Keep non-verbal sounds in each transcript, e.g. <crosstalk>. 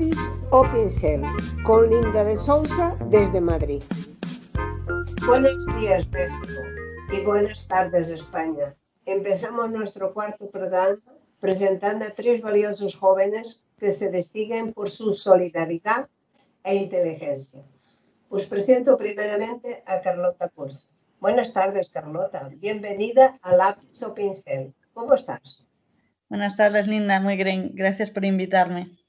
lápiz o pincel con Linda de Sousa desde Madrid. Buenos días México y buenas tardes España. Empezamos nuestro cuarto programa presentando a tres valiosos jóvenes que se distinguen por su solidaridad e inteligencia. Os presento primeramente a Carlota Curso. Buenas tardes, Carlota. Bienvenida a Lápiz o Pincel. ¿Cómo estás? Buenas tardes, Linda. Muy bien. Gracias por invitarme.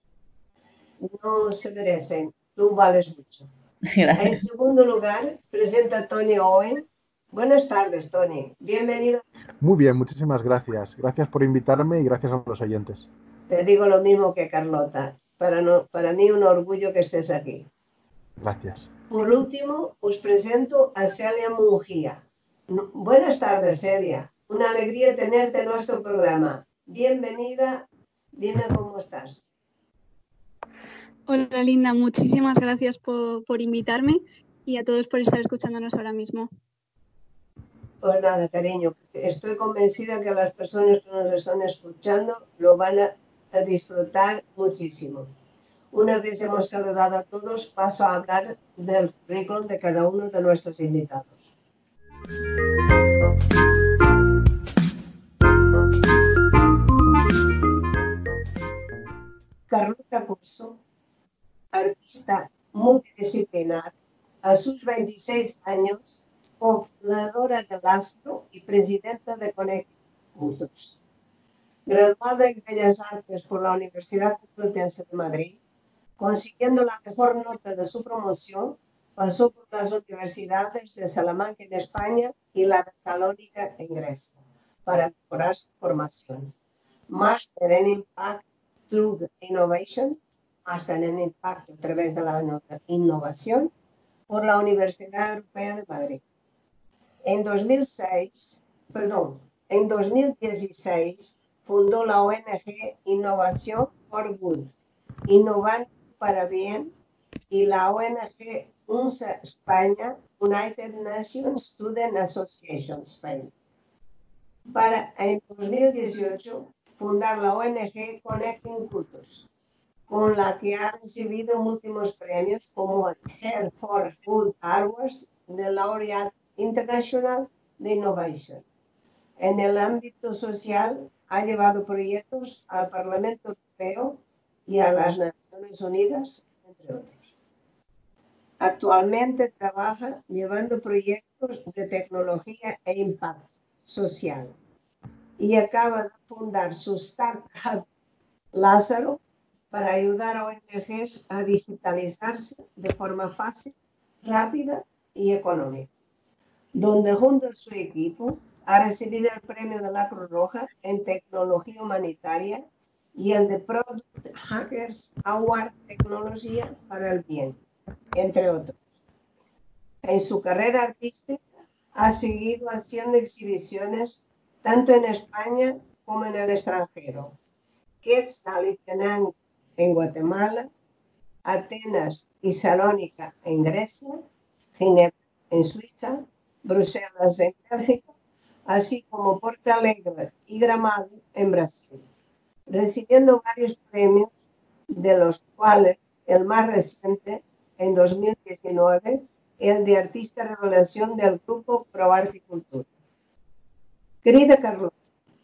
No se merecen. Tú vales mucho. En segundo lugar, presenta a Tony Owen. Buenas tardes, Tony. Bienvenido. Muy bien, muchísimas gracias. Gracias por invitarme y gracias a los oyentes. Te digo lo mismo que Carlota. Para, no, para mí un orgullo que estés aquí. Gracias. Por último, os presento a Celia Mungía. Buenas tardes, Celia. Una alegría tenerte en nuestro programa. Bienvenida. Dime cómo estás. Hola, Linda. Muchísimas gracias por, por invitarme y a todos por estar escuchándonos ahora mismo. Pues nada, cariño. Estoy convencida que las personas que nos están escuchando lo van a disfrutar muchísimo. Una vez hemos saludado a todos, paso a hablar del currículum de cada uno de nuestros invitados. Carlota Curso, artista multidisciplinar, a sus 26 años, cofundadora del Astro y presidenta de Connect Juntos graduada en Bellas Artes por la Universidad Complutense de Madrid, consiguiendo la mejor nota de su promoción, pasó por las universidades de Salamanca en España y la de Salónica en Grecia para mejorar su formación. Máster en Impact Through Innovation, máster en Impacto a través de la innovación, por la Universidad Europea de Madrid. En 2006, perdón, en 2016 fundó la ONG Innovación for Good, Innovando para Bien, y la ONG UNSA España, United Nations Student Association Spain. Para en 2018 fundar la ONG Connecting Cultures, con la que ha recibido múltiples premios como el Health for Food Awards de Laureate International de Innovation. En el ámbito social, ha llevado proyectos al Parlamento Europeo y a las Naciones Unidas, entre otros. Actualmente trabaja llevando proyectos de tecnología e impacto social y acaba de fundar su startup Lázaro para ayudar a ONGs a digitalizarse de forma fácil, rápida y económica, donde junto a su equipo ha recibido el premio de la Cruz Roja en tecnología humanitaria y el de Product Hackers Award Tecnología para el Bien, entre otros. En su carrera artística ha seguido haciendo exhibiciones tanto en España como en el extranjero. Quetzaltenango en Guatemala, Atenas y Salónica en Grecia, Ginebra en Suiza, Bruselas en Bélgica así como Porto Alegre y Gramado en Brasil, recibiendo varios premios, de los cuales el más reciente, en 2019, el de Artista Revelación del grupo Pro Arte y Cultura. Querida Carlos,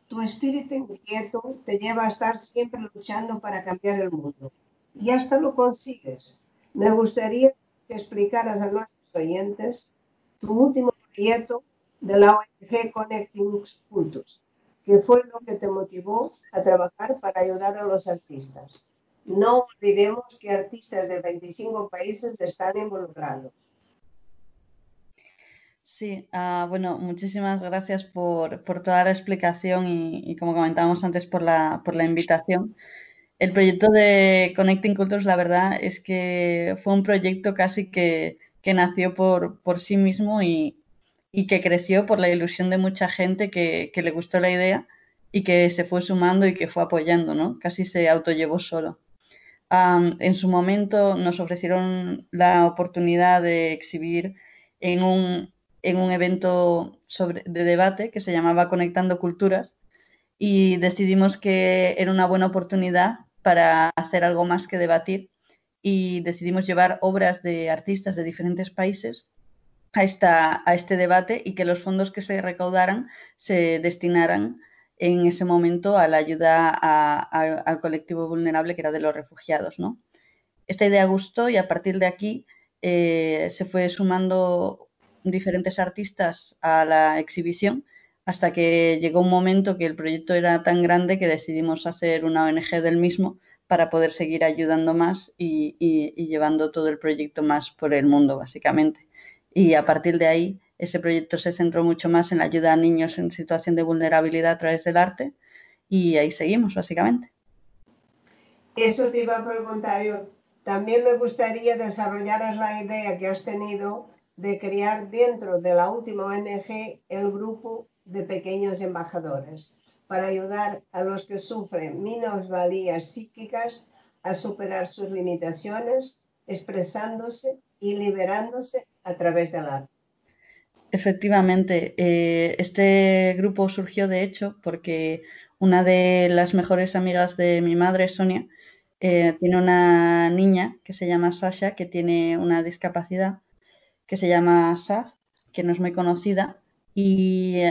tu espíritu inquieto te lleva a estar siempre luchando para cambiar el mundo y hasta lo consigues. Me gustaría que explicaras a nuestros oyentes tu último proyecto de la ONG Connecting Cultures, que fue lo que te motivó a trabajar para ayudar a los artistas. No olvidemos que artistas de 25 países están involucrados. Sí, uh, bueno, muchísimas gracias por, por, toda la explicación y, como comentábamos antes, por la, por la invitación. El proyecto de Connecting Cultures, la verdad es que fue un proyecto casi que, que nació por, por sí mismo y, y que creció por la ilusión de mucha gente que, que, le gustó la idea y que se fue sumando y que fue apoyando, ¿no? Casi se autollevó solo. En su momento nos ofrecieron la oportunidad de exhibir en un, en un evento sobre, de debate que se llamaba Conectando Culturas y decidimos que era una buena oportunidad para hacer algo más que debatir y decidimos llevar obras de artistas de diferentes países a, esta, a este debate y que los fondos que se recaudaran se destinaran en ese momento a la ayuda al colectivo vulnerable que era de los refugiados. ¿no? Esta idea gustó y a partir de aquí eh, se fue sumando diferentes artistas a la exhibición hasta que llegó un momento que el proyecto era tan grande que decidimos hacer una ONG del mismo para poder seguir ayudando más y, llevando todo el proyecto más por el mundo, básicamente. Y a partir de ahí, ese proyecto se centró mucho más en la ayuda a niños en situación de vulnerabilidad a través del arte y ahí seguimos, básicamente. Eso te iba a preguntar yo. También me gustaría desarrollar la idea que has tenido de crear dentro de la última ONG el grupo de pequeños embajadores para ayudar a los que sufren minusvalías psíquicas a superar sus limitaciones, expresándose y liberándose a través del arte. Efectivamente, eh, este grupo surgió de hecho porque una de las mejores amigas de mi madre, Sonia, eh, tiene una niña que se llama Sasha, que tiene una discapacidad que se llama SAF, que no es muy conocida, y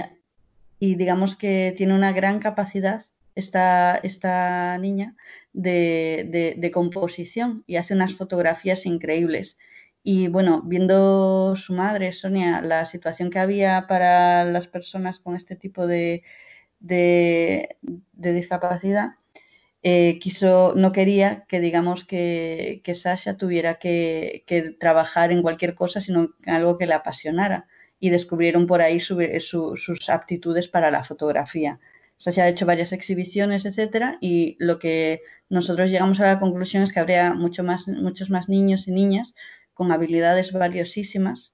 digamos que tiene una gran capacidad esta, esta niña de, composición y hace unas fotografías increíbles. Y bueno, viendo su madre, Sonia, la situación que había para las personas con este tipo de, discapacidad, eh, quiso, no quería que digamos que, Sasha tuviera que, trabajar en cualquier cosa, sino en algo que le apasionara y descubrieron por ahí sus aptitudes para la fotografía. se ha hecho varias exhibiciones, etcétera, y lo que nosotros llegamos a la conclusión es que habría mucho más, muchos más niños y niñas con habilidades valiosísimas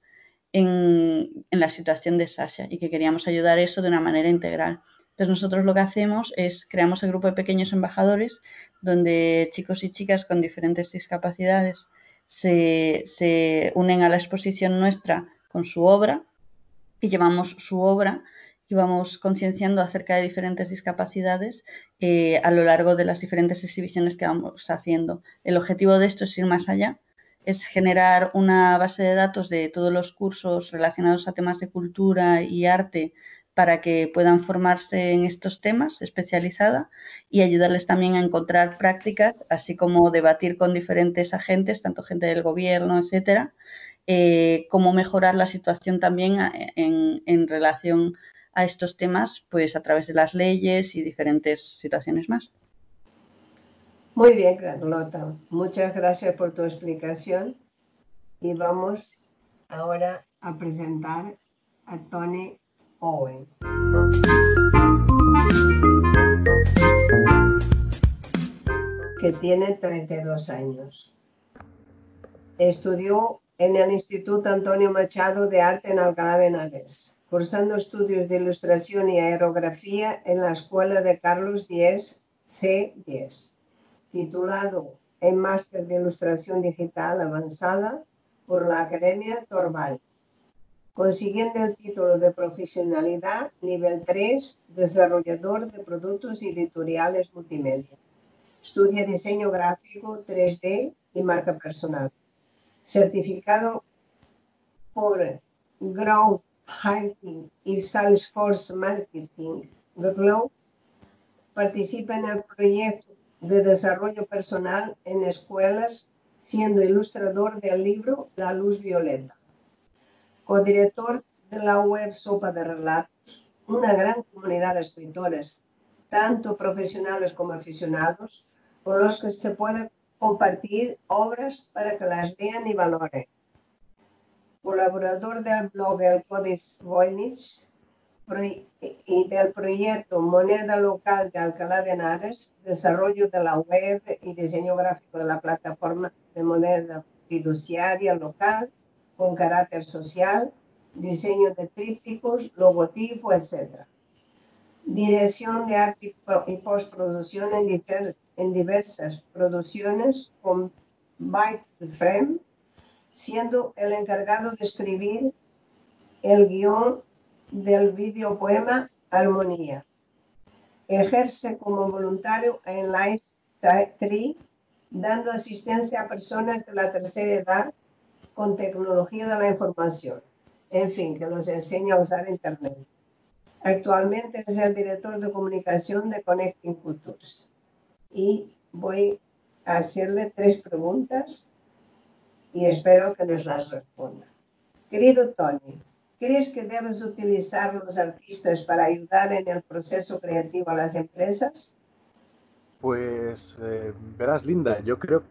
en, la situación de Sasha y que queríamos ayudar eso de una manera integral. Entonces nosotros lo que hacemos es creamos el grupo de pequeños embajadores donde chicos y chicas con diferentes discapacidades se, unen a la exposición nuestra con su obra y llevamos su obra y vamos concienciando acerca de diferentes discapacidades eh, a lo largo de las diferentes exhibiciones que vamos haciendo. El objetivo de esto es ir más allá, es generar una base de datos de todos los cursos relacionados a temas de cultura y arte para que puedan formarse en estos temas especializada y ayudarles también a encontrar prácticas, así como debatir con diferentes agentes, tanto gente del gobierno, etcétera, eh, cómo mejorar la situación también eh, en, relación a estos temas, pues a través de las leyes y diferentes situaciones más. Muy bien, Carlota. Muchas gracias por tu explicación. Y vamos ahora a presentar a Tony Que tiene 32 años. Estudió en el Instituto Antonio Machado de Arte en Alcalá de Henares, cursando estudios de ilustración y aerografía en la Escuela de Carlos X C10, titulado en Máster de Ilustración Digital Avanzada por la Academia Torval, consiguiendo el título de profesionalidad nivel 3, desarrollador de productos editoriales multimedia. Estudia diseño gráfico 3D y marca personal. Certificado por Grow Hiking y Salesforce Marketing Glow, participa en el proyecto de desarrollo personal en escuelas, siendo ilustrador del libro La Luz Violeta, codirector de la web Sopa de Relatos, una gran comunidad de escritores, tanto profesionales como aficionados, con los que se puede compartir obras para que las lean y valoren. Colaborador del blog El Códice Voynich y del proyecto Moneda Local de Alcalá de Henares, desarrollo de la web y diseño gráfico de la plataforma de moneda fiduciaria local con carácter social, diseño de trípticos, logotipo, etc dirección de arte y postproducción en, diversas producciones con Byte Frame, siendo el encargado de escribir el guion del videopoema Armonía. Ejerce como voluntario en Life Tree dando asistencia a personas de la tercera edad con tecnología de la información. En fin, que los enseña a usar Internet. Actualmente es el director de comunicación de Connecting Cultures. Y voy a hacerle tres preguntas y espero que nos las responda. Querido Tony, ¿crees que debes utilizar los artistas para ayudar en el proceso creativo a las empresas? Pues eh, verás, Linda, yo creo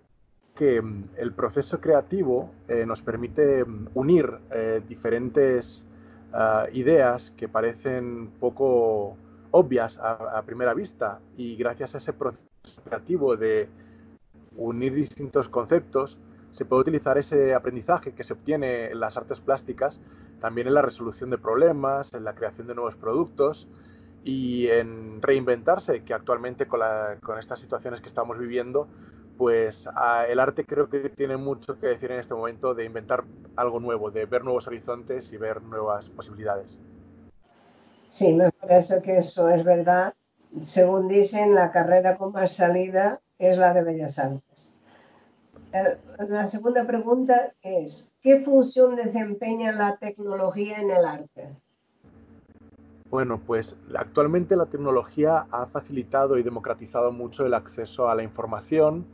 que mm, el proceso creativo eh, nos permite mm, unir eh, diferentes ah, ideas que parecen poco obvias a, primera vista. Y gracias a ese proceso creativo de unir distintos conceptos se puede utilizar ese aprendizaje que se obtiene en las artes plásticas también en la resolución de problemas, en la creación de nuevos productos y en reinventarse, que actualmente con, con estas situaciones que estamos viviendo, pues el arte creo que tiene mucho que decir en este momento de inventar algo nuevo, de ver nuevos horizontes y ver nuevas posibilidades. Sí, me parece que eso es verdad. Según dicen, la carrera con más salida es la de Bellas Artes. Eh, la segunda pregunta es, ¿qué función desempeña la tecnología en el arte? Bueno, pues actualmente la tecnología ha facilitado y democratizado mucho el acceso a la información,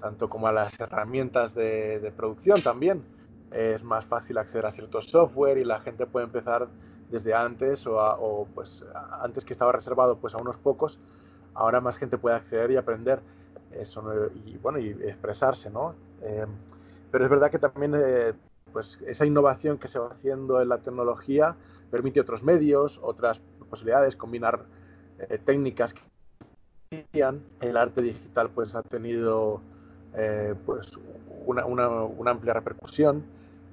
tanto como a las herramientas de, producción también. Es más fácil acceder a ciertos software y la gente puede empezar desde antes o, pues antes que estaba reservado pues a unos pocos, ahora más gente puede acceder y aprender eso y bueno y expresarse, ¿no? Eh, pero es verdad que también eh, pues esa innovación que se va haciendo en la tecnología permite otros medios, otras posibilidades, combinar eh, técnicas que el arte digital pues ha tenido eh, pues una, una, amplia repercusión.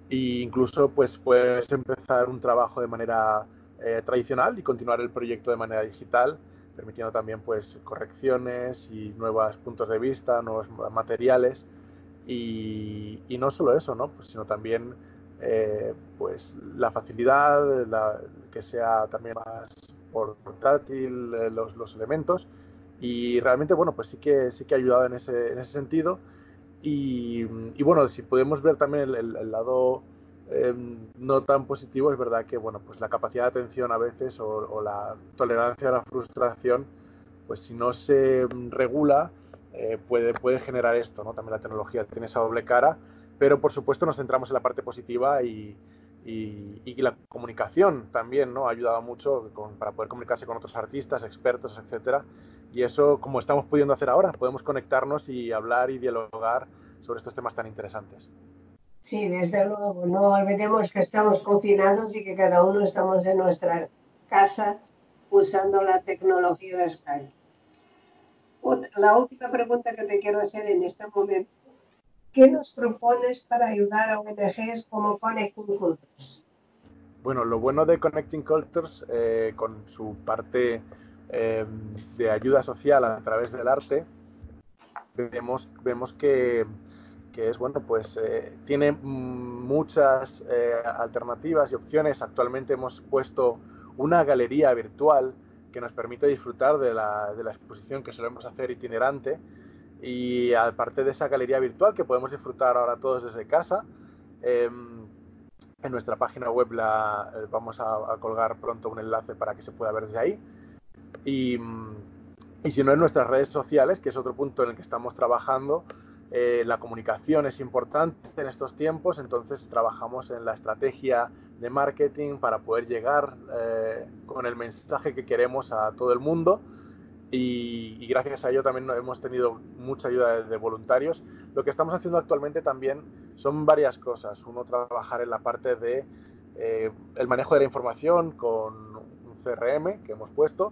E incluso pues puedes empezar un trabajo de manera eh, tradicional y continuar el proyecto de manera digital permitiendo también pues correcciones y nuevos puntos de vista, nuevos materiales. Y, y no solo eso, ¿no? Pues, sino también eh, pues la facilidad, que sea también más portátil eh, los, los, elementos y realmente bueno pues sí que sí que ha ayudado en ese, en ese sentido. Y, y, bueno si podemos ver también el, lado em, no tan positivo es verdad que bueno pues la capacidad de atención a veces o, la tolerancia a la frustración pues si no se regula eh, puede, puede generar esto no también la tecnología tiene esa doble cara pero por supuesto nos centramos en la parte positiva y, y, la comunicación también ¿no? ha ayudado mucho para poder comunicarse con otros artistas, expertos, etcétera. Y eso, como estamos pudiendo hacer ahora, podemos conectarnos y hablar y dialogar sobre estos temas tan interesantes. Sí, desde luego. No olvidemos que estamos confinados y que cada uno estamos en nuestra casa usando la tecnología de Skype. La última pregunta que te quiero hacer en este momento ¿Qué nos propones para ayudar a ONGs como Connecting Cultures? Bueno, lo bueno de Connecting Cultures, eh, con su parte eh, de ayuda social a través del arte, vemos, que es bueno, pues eh, tiene muchas alternativas y opciones. Actualmente hemos puesto una galería virtual que nos permite disfrutar de la, de la exposición que solemos hacer itinerante y aparte de esa galería virtual que podemos disfrutar ahora todos desde casa, em, en nuestra página web la, eh, vamos a, colgar pronto un enlace para que se pueda ver desde ahí. Y, y, si no, en nuestras redes sociales, que es otro punto en el que estamos trabajando, eh, la comunicación es importante en estos tiempos, entonces trabajamos en la estrategia de marketing para poder llegar eh, con el mensaje que queremos a todo el mundo y, gracias a ello también hemos tenido mucha ayuda de, voluntarios. Lo que estamos haciendo actualmente también son varias cosas. Uno, trabajar en la parte de eh, el manejo de la información con un CRM que hemos puesto.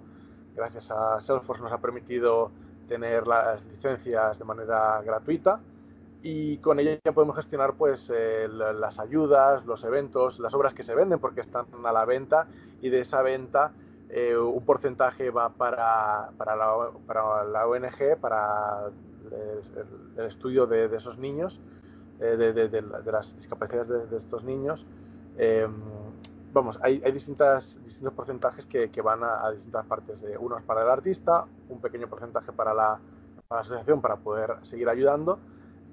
Gracias a Salesforce nos ha permitido tener las licencias de manera gratuita y con ella ya podemos gestionar pues eh, las ayudas, los eventos, las obras que se venden porque están a la venta y de esa venta eh, un porcentaje va para, para, la, para, la, ONG, para el, estudio de, de, esos niños, eh, de, de, de, las discapacidades de, estos niños. Em, vamos, hay, hay, distintas, distintos porcentajes que, que van a, distintas partes. Unos para el artista, un pequeño porcentaje para la, la asociación para poder seguir ayudando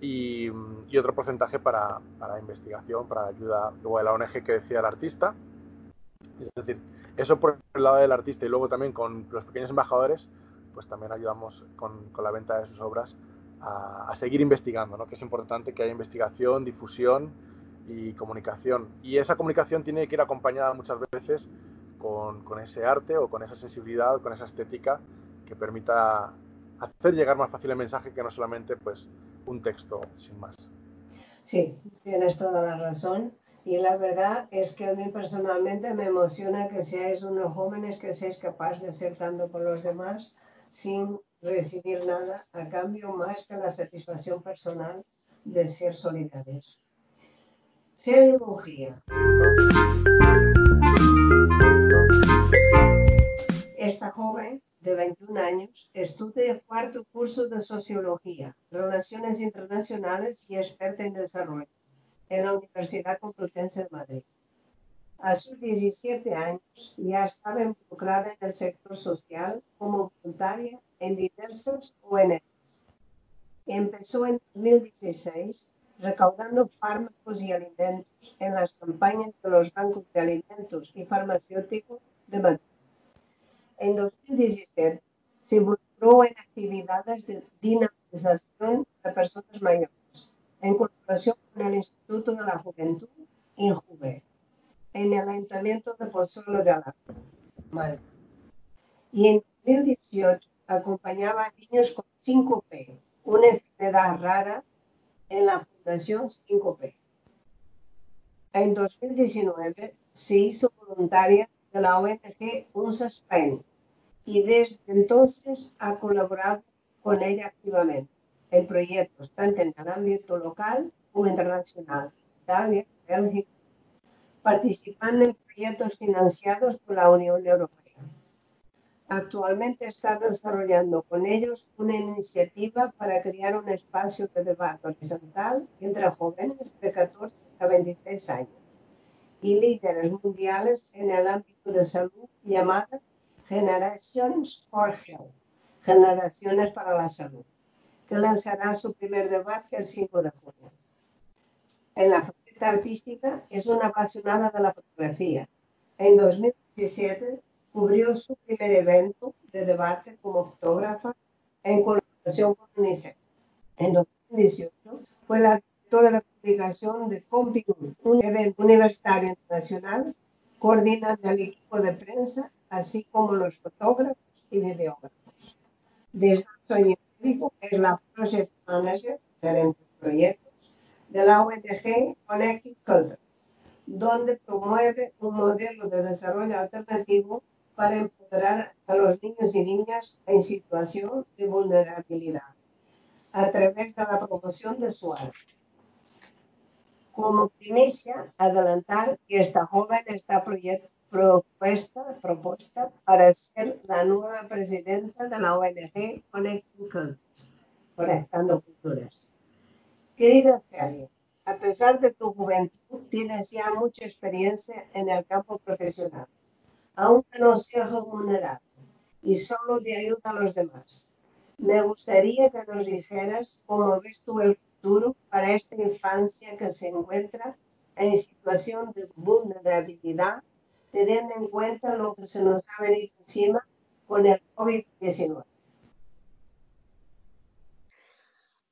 y, otro porcentaje para, para, investigación, para ayuda luego de la ONG que decía el artista. Es decir, eso por el lado del artista y luego también con los pequeños embajadores, pues también ayudamos con, con la venta de sus obras a, a seguir investigando, ¿no? que es importante que haya investigación, difusión y comunicación. Y esa comunicación tiene que ir acompañada muchas veces con, con ese arte o con esa sensibilidad, con esa estética que permita hacer llegar más fácil el mensaje que no solamente pues un texto sin más. Sí, tienes toda la razón. Y la verdad es que a mí personalmente me emociona que seáis unos jóvenes que seáis capaces de ser tanto por los demás sin recibir nada a cambio más que la satisfacción personal de ser solidarios. Seriología. Esta joven de 21 años, estudia el cuarto curso de Sociología, Relaciones Internacionales y experta en desarrollo en la Universidad Complutense de Madrid. A sus 17 años ya estaba involucrada en el sector social como voluntaria en diversas ONGs. Empezó en 2016 recaudando fármacos y alimentos en las campañas de los bancos de alimentos y farmacéuticos de Madrid en 2017 se involucró en actividades de dinamización de personas mayores, en colaboración con el Instituto de la Juventud, INJUVE, en el Ayuntamiento de Pozuelo de Alarcón, Y en 2018 acompañaba a niños con 5P, una enfermedad rara en la Fundación 5P. En 2019 se hizo voluntaria de la ONG UNSA Spain y desde entonces ha colaborado con ella activamente en proyectos tanto en el ámbito local como internacional, Italia, Bélgica, participando en proyectos financiados por la Unión Europea. Actualmente está desarrollando con ellos una iniciativa para crear un espacio de debate horizontal entre jóvenes de 14 a 26 años y líderes mundiales en el ámbito de salud llamada Generations for Health, Generaciones para la Salud, que lanzará su primer debate el 5 de junio. En la faceta artística es una apasionada de la fotografía. En 2017 cubrió su primer evento de debate como fotógrafa en colaboración con UNICEF. En 2018 fue la directora de publicación de Comping, un evento universitario internacional, coordinando el equipo de prensa así como los fotógrafos y videógrafos. Desde su médico es la Project Manager de proyectos de la ONG Connecting Cultures, donde promueve un modelo de desarrollo alternativo para empoderar a los niños y niñas en situación de vulnerabilidad a través de la promoción de su arte. Como primicia, adelantar que esta joven está proyecto propuesta, propuesta para ser la nueva presidenta de la ONG Connecting Cultures, Conectando Culturas. Querida Celia, a pesar de tu juventud, tienes ya mucha experiencia en el campo profesional, aunque no seas remunerado y solo de ayuda a los demás. Me gustaría que nos dijeras cómo ves tú el futuro para esta infancia que se encuentra en situación de vulnerabilidad teniendo en cuenta lo que se nos ha venido encima con el COVID-19.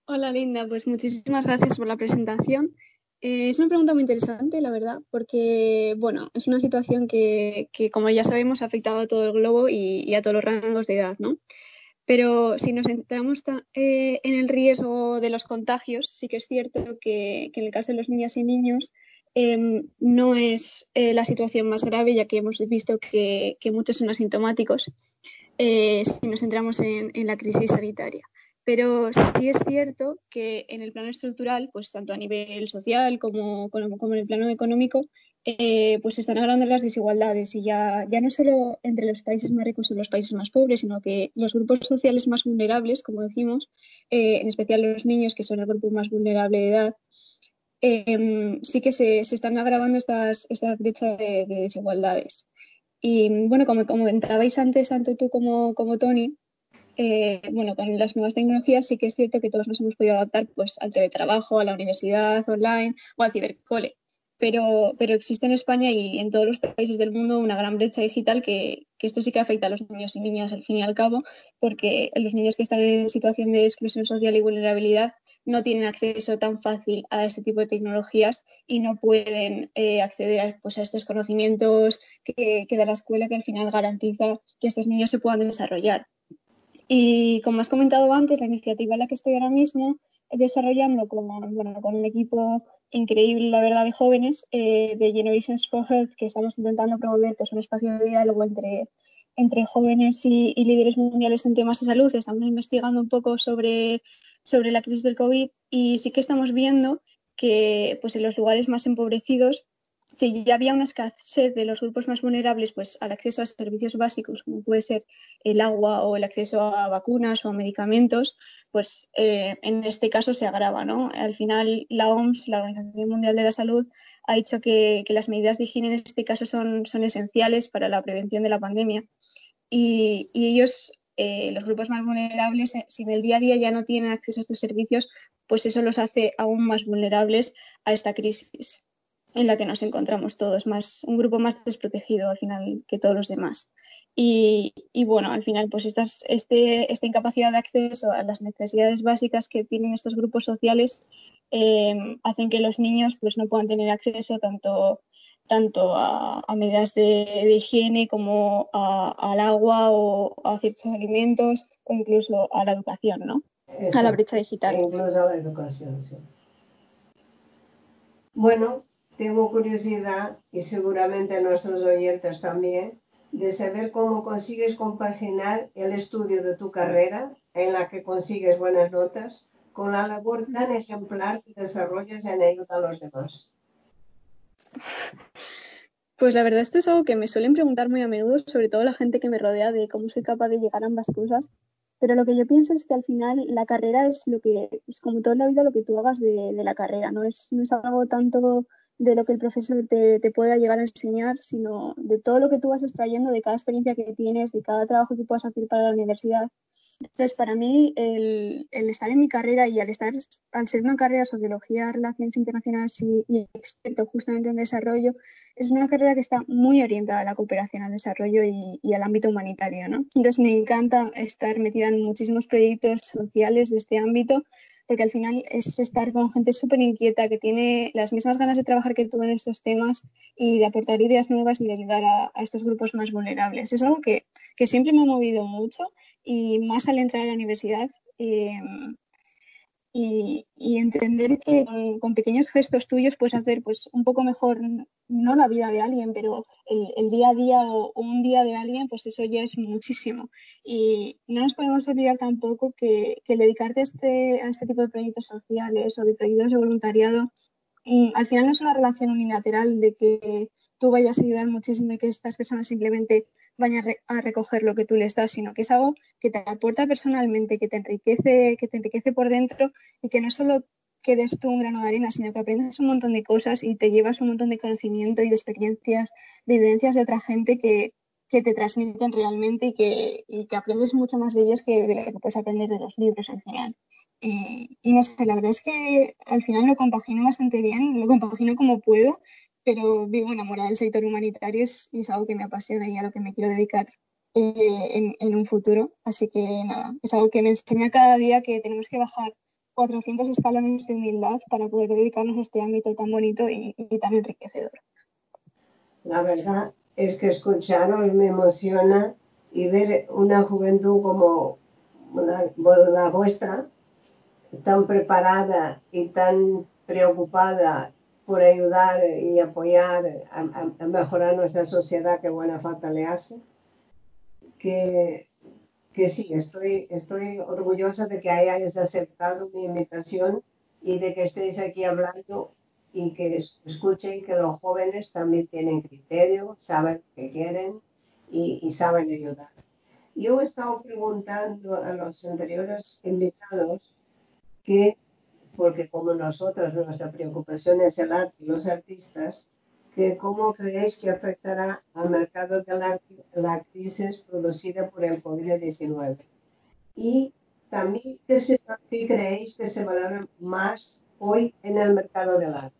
Hola Linda, pues muchísimas gracias por la presentación. Eh, es una pregunta muy interesante, la verdad, porque bueno, es una situación que, que como ya sabemos, ha afectado a todo el globo y, a todos los rangos de edad, ¿no? Pero si nos centramos eh, en el riesgo de los contagios, sí que es cierto que, que en el caso de los niñas y niños Em, no es eh, la situación más grave, ya que hemos visto que, muchos son asintomáticos eh, si nos centramos en, la crisis sanitaria. Pero sí es cierto que en el plano estructural, pues tanto a nivel social como, en el plano económico, eh, pues están agrandando las desigualdades y ya, ya no solo entre los países más ricos y los países más pobres, sino que los grupos sociales más vulnerables, como decimos, en especial los niños, que son el grupo más vulnerable de edad, Em, sí que se, están agravando estas, estas brechas de, desigualdades. Y bueno, como comentabais antes, tanto tú como, como Tony, eh, bueno, con las nuevas tecnologías sí que es cierto que todos nos hemos podido adaptar pues, al teletrabajo, a la universidad online o al cibercole pero, pero existe en España y en todos los países del mundo una gran brecha digital que, que, esto sí que afecta a los niños y niñas al fin y al cabo, porque los niños que están en situación de exclusión social y vulnerabilidad no tienen acceso tan fácil a este tipo de tecnologías y no pueden eh, acceder a, pues, a estos conocimientos que, que da la escuela que al final garantiza que estos niños se puedan desarrollar. Y como has comentado antes, la iniciativa en la que estoy ahora mismo desarrollando con, bueno, con un equipo increíble, la verdad, de jóvenes eh, de Generations for Health, que estamos intentando promover pues, un espacio de diálogo entre, entre jóvenes y, líderes mundiales en temas de salud. Estamos investigando un poco sobre, sobre la crisis del COVID y sí que estamos viendo que pues, en los lugares más empobrecidos si ya había una escasez de los grupos más vulnerables pues, al acceso a servicios básicos, como puede ser el agua o el acceso a vacunas o a medicamentos, pues eh, en este caso se agrava. ¿no? Al final, la OMS, la Organización Mundial de la Salud, ha dicho que, las medidas de higiene en este caso son, esenciales para la prevención de la pandemia. Y, ellos, eh, los grupos más vulnerables, eh, si en el día a día ya no tienen acceso a estos servicios, pues eso los hace aún más vulnerables a esta crisis en la que nos encontramos todos, más un grupo más desprotegido al final que todos los demás. Y, bueno, al final, pues estas, este, esta incapacidad de acceso a las necesidades básicas que tienen estos grupos sociales eh, hacen que los niños pues, no puedan tener acceso tanto, tanto a, medidas de, higiene como al agua o a ciertos alimentos o incluso a la educación, ¿no? a la brecha digital. Incluso a la educación, sí. Bueno, tengo curiosidad, y seguramente nuestros oyentes también, de saber cómo consigues compaginar el estudio de tu carrera, en la que consigues buenas notas, con la labor tan ejemplar que desarrollas en ayuda a los demás. Pues la verdad esto es algo que me suelen preguntar muy a menudo, sobre todo la gente que me rodea, de cómo soy capaz de llegar a ambas cosas. Pero lo que yo pienso es que al final la carrera es lo que, es como toda la vida, lo que tú hagas de, de la carrera, no es, no es algo tanto de lo que el profesor te, te, pueda llegar a enseñar, sino de todo lo que tú vas extrayendo de cada experiencia que tienes, de cada trabajo que puedas hacer para la universidad. Entonces, para mí, el, el estar en mi carrera y al, estar, al ser una carrera Sociología, Relaciones Internacionales y, y, experto justamente en desarrollo, es una carrera que está muy orientada a la cooperación, al desarrollo y, y al ámbito humanitario. ¿no? Entonces, me encanta estar metida en muchísimos proyectos sociales de este ámbito, porque al final es estar con gente súper inquieta que tiene las mismas ganas de trabajar que tú en estos temas y de aportar ideas nuevas y de ayudar a, estos grupos más vulnerables. Es algo que, que, siempre me ha movido mucho y más al entrar a la universidad. Eh, y, entender que con, pequeños gestos tuyos puedes hacer pues, un poco mejor, no la vida de alguien, pero el, día a día o, un día de alguien, pues eso ya es muchísimo. Y no nos podemos olvidar tampoco que, que dedicarte a este, a este tipo de proyectos sociales o de proyectos de voluntariado, mm, al final no es una relación unilateral de que tú vayas a ayudar muchísimo y que estas personas simplemente vayan a, recoger lo que tú les das, sino que es algo que te aporta personalmente, que te enriquece, que te enriquece por dentro y que no solo quedes tú un grano de arena, sino que aprendes un montón de cosas y te llevas un montón de conocimiento y de experiencias, de vivencias de otra gente que, que te transmiten realmente y que, y que, aprendes mucho más de ellos que de lo que puedes aprender de los libros al final. Y, y, no sé, la verdad es que al final lo compagino bastante bien, lo compagino como puedo pero vivo enamorada del sector humanitario es, es algo que me apasiona y a lo que me quiero dedicar eh, en, un futuro. Así que nada, es algo que me enseña cada día que tenemos que bajar 400 escalones de humildad para poder dedicarnos a este ámbito tan bonito y, tan enriquecedor. La verdad es que escucharos me emociona y ver una juventud como la vuestra, tan preparada y tan preocupada por ayudar y apoyar a, mejorar nuestra sociedad que buena falta le hace. Que, que sí, estoy, estoy orgullosa de que hayáis aceptado mi invitación y de que estéis aquí hablando y que escuchen que los jóvenes también tienen criterio, saben qué quieren y, y saben ayudar. Yo he estado preguntando a los anteriores invitados que porque como nosotros nuestra preocupación es el arte y los artistas, que ¿cómo creéis que afectará al mercado del arte la crisis producida por el COVID-19? Y también, ¿qué, creéis que se valora más hoy en el mercado del arte?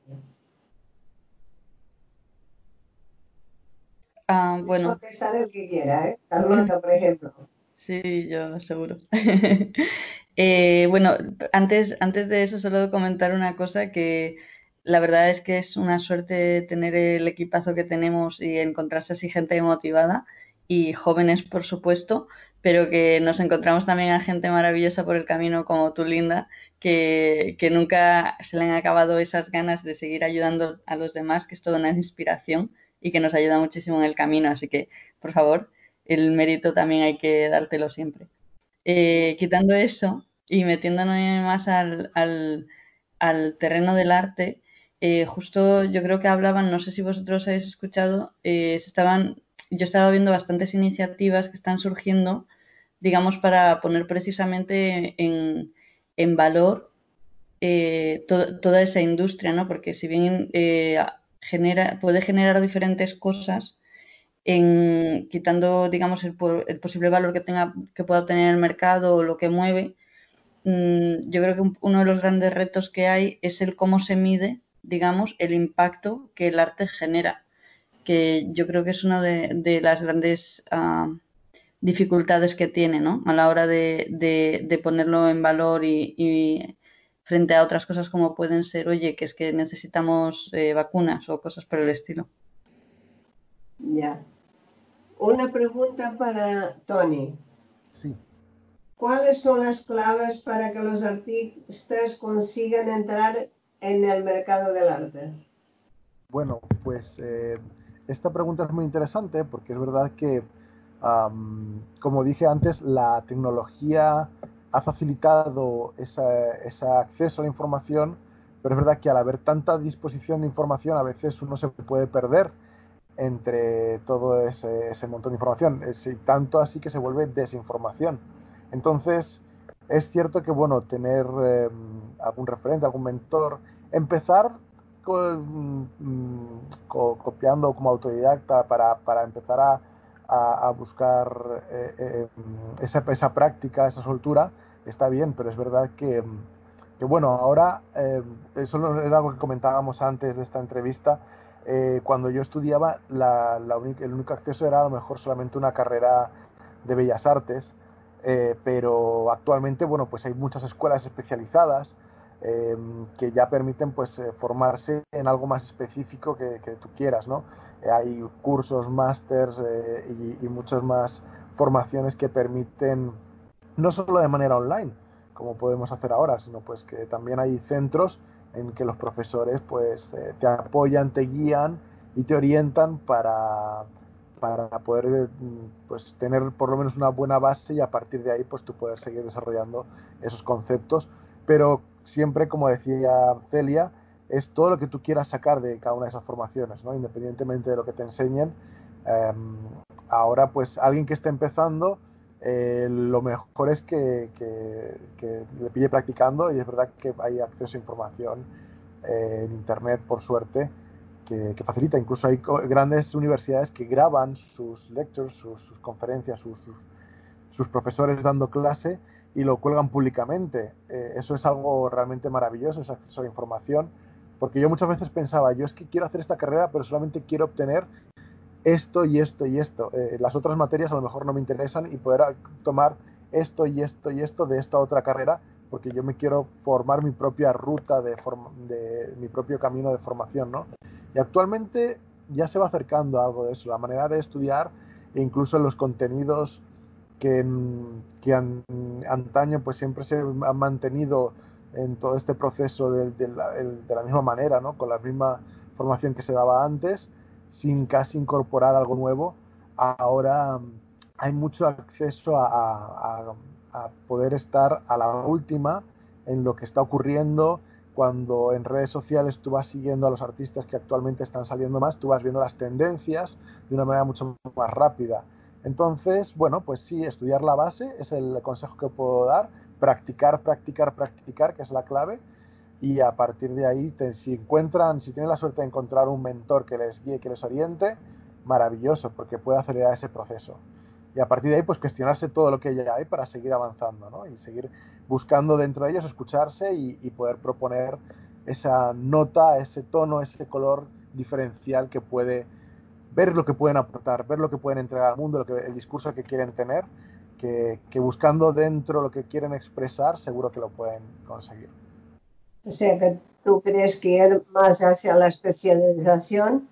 Ah, bueno. Contestar el que quiera, ¿eh? Carlota, por ejemplo. Sí, yo seguro. <laughs> Eh, bueno, antes, antes de eso, solo comentar una cosa que la verdad es que es una suerte tener el equipazo que tenemos y encontrarse así gente motivada y jóvenes, por supuesto, pero que nos encontramos también a gente maravillosa por el camino como tú, Linda, que, nunca se le han acabado esas ganas de seguir ayudando a los demás, que es toda una inspiración y que nos ayuda muchísimo en el camino. Así que, por favor, el mérito también hay que dártelo siempre. Eh, quitando eso y metiéndonos más al terreno del arte, eh, justo yo creo que hablaban, no sé si vosotros habéis escuchado, eh, estaban, yo estaba viendo bastantes iniciativas que están surgiendo, digamos, para poner precisamente en, en valor eh, toda esa industria, ¿no? Porque si bien genera, puede generar diferentes cosas, en, quitando, digamos, el, el, posible valor que, tenga, que pueda tener el mercado o lo que mueve, mm, yo creo que uno de los grandes retos que hay es el cómo se mide digamos, el impacto que el arte genera, que yo creo que es una de, las grandes uh, dificultades que tiene, ¿no? A la hora de, de, ponerlo en valor y, y, frente a otras cosas como pueden ser, oye, que es que necesitamos eh, vacunas o cosas por el estilo. Ya. Una pregunta para Tony. Sí. ¿Cuáles son las claves para que los artistas consigan entrar en el mercado del arte? Bueno, pues eh, esta pregunta es muy interesante porque es verdad que, como dije antes, la tecnología ha facilitado ese acceso a la información, pero es verdad que al haber tanta disposición de información a veces uno se puede perder entre todo ese, montón de información, es, tanto así que se vuelve desinformación. Entonces, es cierto que, bueno, tener em, algún referente, algún mentor, empezar mm, copiando como autodidacta para, empezar a, buscar eh, eh, esa, esa, práctica, esa soltura, está bien, pero es verdad que, bueno, ahora, eh, eso era algo que comentábamos antes de esta entrevista, cuando yo estudiaba, la, el único acceso era a lo mejor solamente una carrera de bellas artes, pero actualmente, bueno, pues hay muchas escuelas especializadas, Em, que ya permiten pues, eh, formarse en algo más específico que, tú quieras. ¿no? Eh, hay cursos, másters eh, y, y muchas más formaciones que permiten, no solo de manera online, como podemos hacer ahora, sino pues que también hay centros en que los profesores pues te apoyan, te guían y te orientan para, para poder pues, tener por lo menos una buena base y a partir de ahí pues tú poder seguir desarrollando esos conceptos, pero siempre, como decía Celia, es todo lo que tú quieras sacar de cada una de esas formaciones, ¿no? independientemente de lo que te enseñen. Em, ahora, pues alguien que esté empezando, eh, lo mejor es que, le pille practicando y es verdad que hay acceso a información eh, en Internet, por suerte, que, facilita. Incluso hay grandes universidades que graban sus lectures, sus, conferencias, sus, profesores dando clase y lo cuelgan públicamente. Eh, eso es algo realmente maravilloso, ese acceso a la información, porque yo muchas veces pensaba, yo es que quiero hacer esta carrera, pero solamente quiero obtener esto y esto y esto. Eh, las otras materias a lo mejor no me interesan y poder tomar esto y esto y esto de esta otra carrera, porque yo me quiero formar mi propia ruta de, de mi propio camino de formación, ¿no? Y actualmente ya se va acercando a algo de eso, la manera de estudiar e incluso los contenidos que, que antaño pues siempre se han mantenido en todo este proceso de, la, misma manera, ¿no? con la misma formación que se daba antes, sin casi incorporar algo nuevo. Ahora mm, hay mucho acceso a, poder estar a la última en lo que está ocurriendo, cuando en redes sociales tú vas siguiendo a los artistas que actualmente están saliendo más, tú vas viendo las tendencias de una manera mucho más rápida. Entonces, bueno, pues sí, estudiar la base es el consejo que puedo dar, practicar, practicar, practicar, que es la clave, y a partir de ahí, si encuentran, si tienen la suerte de encontrar un mentor que les guíe, que les oriente, maravilloso, porque puede acelerar ese proceso. Y a partir de ahí pues cuestionarse todo lo que ya hay para seguir avanzando ¿no? y seguir buscando dentro de ellos, escucharse y, poder proponer esa nota, ese tono, ese color diferencial que puede ver lo que pueden aportar, ver lo que pueden entregar al mundo, lo que, el discurso que quieren tener, que, que buscando dentro lo que quieren expresar, seguro que lo pueden conseguir. O sea que tú crees que ir más hacia la especialización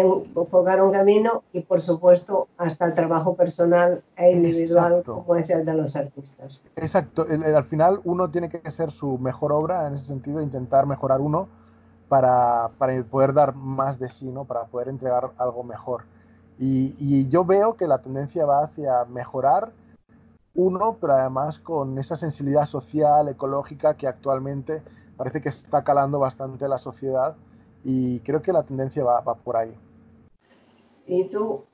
enfocar un camino y, por supuesto, hasta el trabajo personal e individual como es el de los artistas. Exacto. al final uno tiene que ser su mejor obra en ese sentido, intentar mejorar uno para, para poder dar más de sí, ¿no? para poder entregar algo mejor. Y, y, yo veo que la tendencia va hacia mejorar uno, pero además con esa sensibilidad social, ecológica que actualmente parece que está calando bastante la sociedad y creo que la tendencia va, va por ahí. Y tú,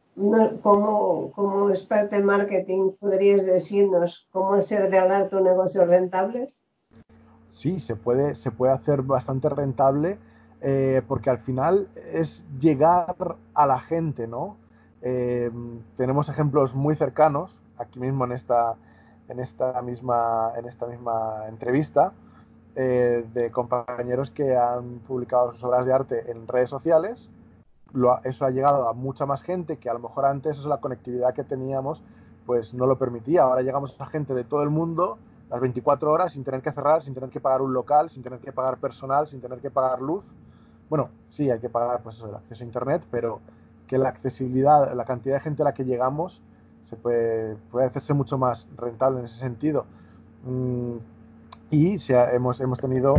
como, como experto en marketing, ¿podrías decirnos cómo hacer del arte un negocio rentable? Sí, se puede, se puede hacer bastante rentable eh, porque al final es llegar a la gente, ¿no? Eh, tenemos ejemplos muy cercanos, aquí mismo en esta, en esta, misma, en esta misma entrevista, eh, de compañeros que han publicado sus obras de arte en redes sociales. eso ha llegado a mucha más gente que a lo mejor antes eso, la conectividad que teníamos pues no lo permitía. Ahora llegamos a gente de todo el mundo las 24 horas sin tener que cerrar, sin tener que pagar un local, sin tener que pagar personal, sin tener que pagar luz. Bueno, sí, hay que pagar pues, el acceso a Internet, pero que la accesibilidad, la cantidad de gente a la que llegamos, se puede, puede hacerse mucho más rentable en ese sentido. Mm, y hemos, hemos tenido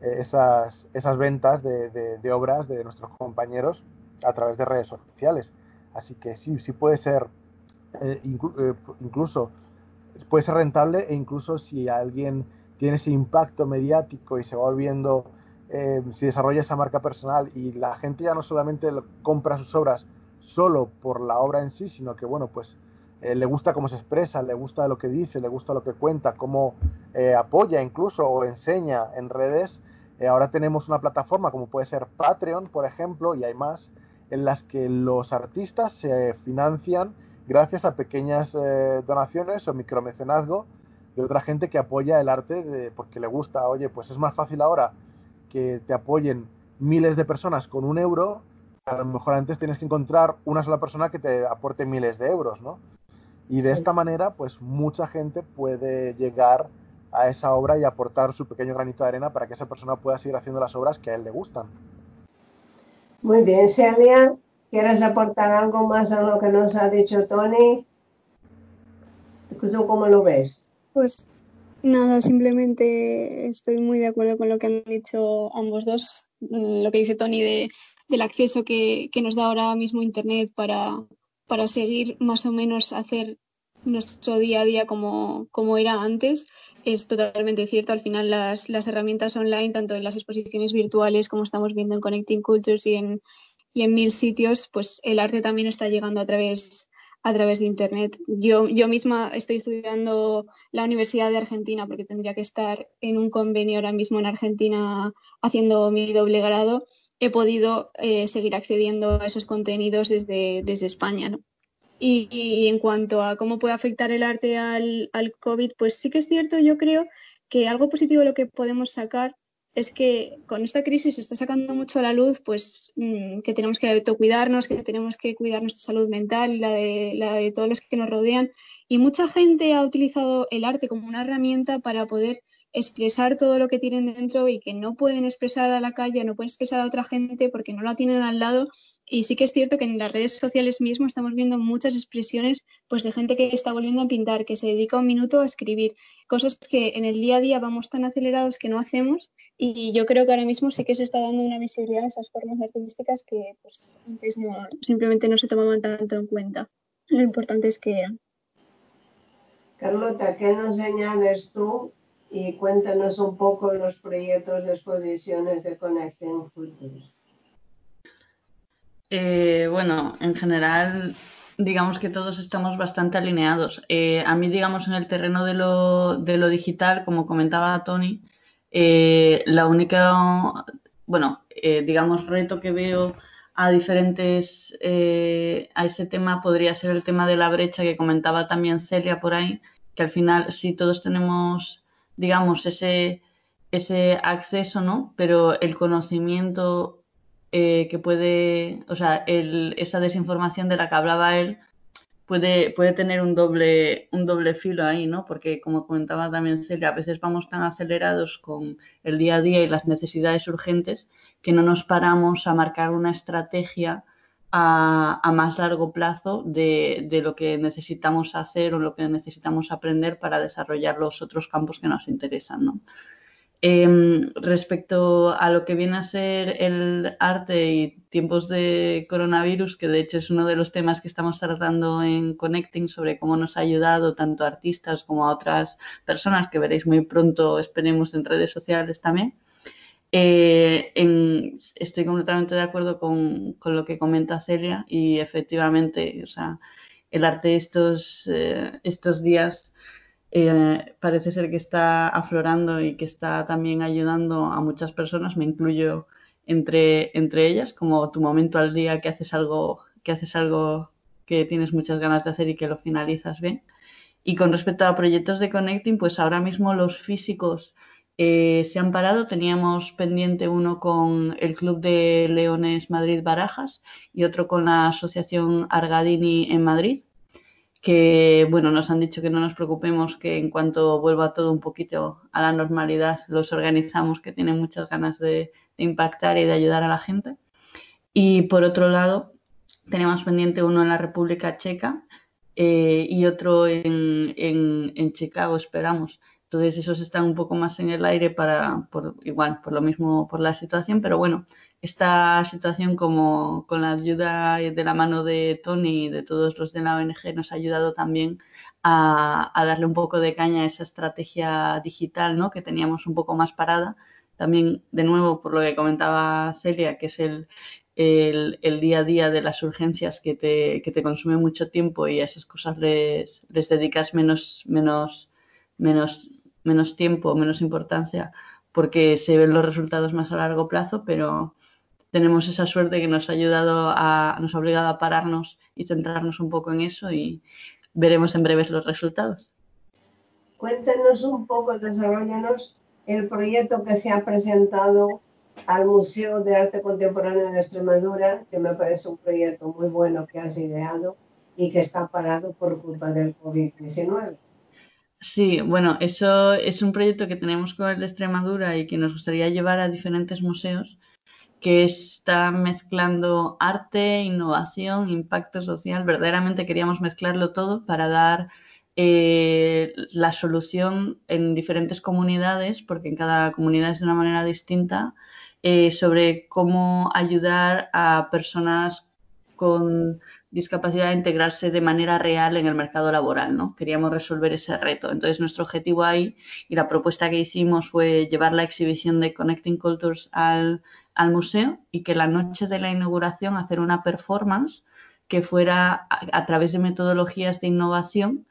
eh, esas, esas ventas de, de, obras de nuestros compañeros a través de redes sociales. Así que sí, sí puede ser, eh, eh, incluso puede ser rentable e incluso si alguien tiene ese impacto mediático y se va volviendo, si desarrolla esa marca personal y la gente ya no solamente compra sus obras solo por la obra en sí, sino que bueno, pues eh, le gusta cómo se expresa, le gusta lo que dice, le gusta lo que cuenta, cómo eh, apoya incluso o enseña en redes. Eh, ahora tenemos una plataforma como puede ser Patreon, por ejemplo, y hay más, en las que los artistas se financian gracias a pequeñas donaciones o micromecenazgo de otra gente que apoya el arte porque le gusta. Oye, pues es más fácil ahora que te apoyen miles de personas con un euro a lo mejor antes tienes que encontrar una sola persona que te aporte miles de euros, ¿no? Y de esta manera, pues mucha gente puede llegar a esa obra y aportar su pequeño granito de arena para que esa persona pueda seguir haciendo las obras que a él le gustan. Muy bien, Celia, ¿quieres aportar algo más a lo que nos ha dicho Tony? ¿Tú cómo lo ves? Pues nada, simplemente estoy muy de acuerdo con lo que han dicho ambos dos. Lo que dice Tony de, del acceso que, que nos da ahora mismo Internet para, para seguir más o menos hacer nuestro día a día como, como era antes, es totalmente cierto. Al final las, las, herramientas online, tanto en las exposiciones virtuales como estamos viendo en Connecting Cultures y en, y en mil sitios, pues el arte también está llegando a través, a través de Internet. Yo, yo misma estoy estudiando la Universidad de Argentina porque tendría que estar en un convenio ahora mismo en Argentina haciendo mi doble grado he podido eh, seguir accediendo a esos contenidos desde, desde España. ¿no? Y, en cuanto a cómo puede afectar el arte al, al COVID, pues sí que es cierto, yo creo que algo positivo lo que podemos sacar es que con esta crisis se está sacando mucho a la luz pues, mm, que tenemos que autocuidarnos, que tenemos que cuidar nuestra salud mental y la de, la de todos los que nos rodean. Y mucha gente ha utilizado el arte como una herramienta para poder expresar todo lo que tienen dentro y que no pueden expresar a la calle, no pueden expresar a otra gente porque no la tienen al lado. Y sí que es cierto que en las redes sociales mismo estamos viendo muchas expresiones pues, de gente que está volviendo a pintar, que se dedica un minuto a escribir, cosas que en el día a día vamos tan acelerados que no hacemos. Y yo creo que ahora mismo sí que se está dando una visibilidad a esas formas artísticas que pues, antes simplemente no se tomaban tanto en cuenta. Lo importante es que eran. Carlota, ¿qué nos añades tú y cuéntanos un poco los proyectos de exposiciones de Connecting Cultures. Eh, bueno, en general, digamos que todos estamos bastante alineados. Eh, a mí, digamos, en el terreno de lo, de lo digital, como comentaba Tony, eh, la única, bueno, digamos, reto que veo a diferentes, eh, a ese tema podría ser el tema de la brecha que comentaba también Celia por ahí, que al final sí todos tenemos, digamos, ese, ese acceso, ¿no? Pero el conocimiento eh, que puede, o sea, esa desinformación de la que hablaba él, puede, puede tener un doble, un doble filo ahí, ¿no? Porque como comentaba también Celia, a veces vamos tan acelerados con el día a día y las necesidades urgentes que no nos paramos a marcar una estrategia a, más largo plazo de, lo que necesitamos hacer o lo que necesitamos aprender para desarrollar los otros campos que nos interesan. Eh, respecto a lo que viene a ser el arte y tiempos de coronavirus, que de hecho es uno de los temas que estamos tratando en Connecting sobre cómo nos ha ayudado tanto a artistas como a otras personas que veréis muy pronto, esperemos, en redes sociales también. Eh, estoy completamente de acuerdo con, con, lo que comenta Celia y efectivamente, o sea, el arte estos, eh, estos días eh, parece ser que está aflorando y que está también ayudando a muchas personas, me incluyo entre, entre ellas, como tu momento al día que haces algo que haces algo que tienes muchas ganas de hacer y que lo finalizas bien. Y con respecto a proyectos de Connecting, pues ahora mismo los físicos eh, se han parado. Teníamos pendiente uno con el Club de Leones Madrid Barajas y otro con la Asociación Argadini en Madrid que bueno, nos han dicho que no nos preocupemos, que en cuanto vuelva todo un poquito a la normalidad, los organizamos, que tienen muchas ganas de, impactar y de ayudar a la gente. Y por otro lado, tenemos pendiente uno en la República Checa eh, y otro en, Chicago, esperamos. Entonces esos están un poco más en el aire para, por, igual, por lo mismo, por la situación, pero bueno, esta situación como con la ayuda de la mano de Tony y de todos los de la ONG nos ha ayudado también a, darle un poco de caña a esa estrategia digital ¿no? que teníamos un poco más parada. También, de nuevo, por lo que comentaba Celia, que es el, el, el día a día de las urgencias que te, que te, consume mucho tiempo y a esas cosas les, les dedicas menos, menos, menos, menos tiempo, menos importancia, porque se ven los resultados más a largo plazo, pero tenemos esa suerte que nos ha ayudado a, nos ha obligado a pararnos y centrarnos un poco en eso y veremos en breves los resultados. Cuéntenos un poco, desarrollanos el proyecto que se ha presentado al Museo de Arte Contemporáneo de Extremadura, que me parece un proyecto muy bueno que has ideado y que está parado por culpa del COVID-19. Sí, bueno, eso es un proyecto que tenemos con el de Extremadura y que nos gustaría llevar a diferentes museos que está mezclando arte, innovación, impacto social. Verdaderamente queríamos mezclarlo todo para dar eh, la solución en diferentes comunidades, porque en cada comunidad es de una manera distinta, eh, sobre cómo ayudar a personas con discapacidad a integrarse de manera real en el mercado laboral, ¿no? Queríamos resolver ese reto. Entonces, nuestro objetivo ahí y la propuesta que hicimos fue llevar la exhibición de Connecting Cultures al, al museo y que la noche de la inauguración hacer una performance que fuera a, través de metodologías de innovación,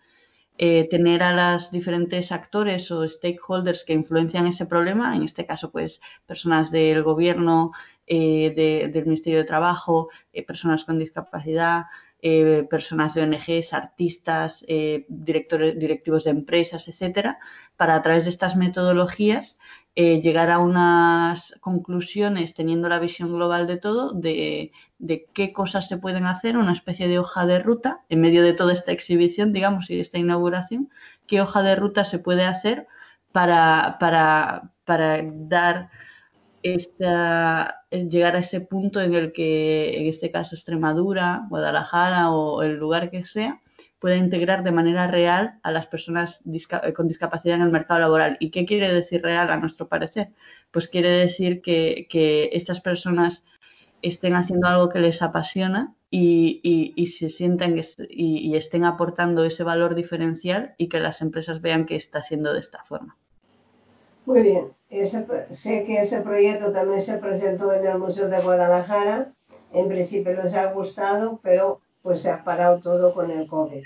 eh, tener a los diferentes actores o stakeholders que influencian ese problema, en este caso, pues personas del gobierno, eh, de, del Ministerio de Trabajo, eh, personas con discapacidad, eh, personas de ONGs, artistas, directores, directivos de empresas, etcétera, para a través de estas metodologías llegar a unas conclusiones teniendo la visión global de todo, de, de, qué cosas se pueden hacer, una especie de hoja de ruta en medio de toda esta exhibición, digamos, y esta inauguración, qué hoja de ruta se puede hacer para dar llegar a ese punto en el que, en este caso, Extremadura, Guadalajara o el lugar que sea, pueda integrar de manera real a las personas disca con discapacidad en el mercado laboral. ¿Y qué quiere decir real a nuestro parecer? Pues quiere decir que, que estas personas estén haciendo algo que les apasiona y, y, se sientan y, y estén aportando ese valor diferencial y que las empresas vean que está siendo de esta forma. Muy bien. Ese, sé que ese proyecto también se presentó en el Museo de Guadalajara. En principio les ha gustado, pero pues se ha parado todo con el COVID.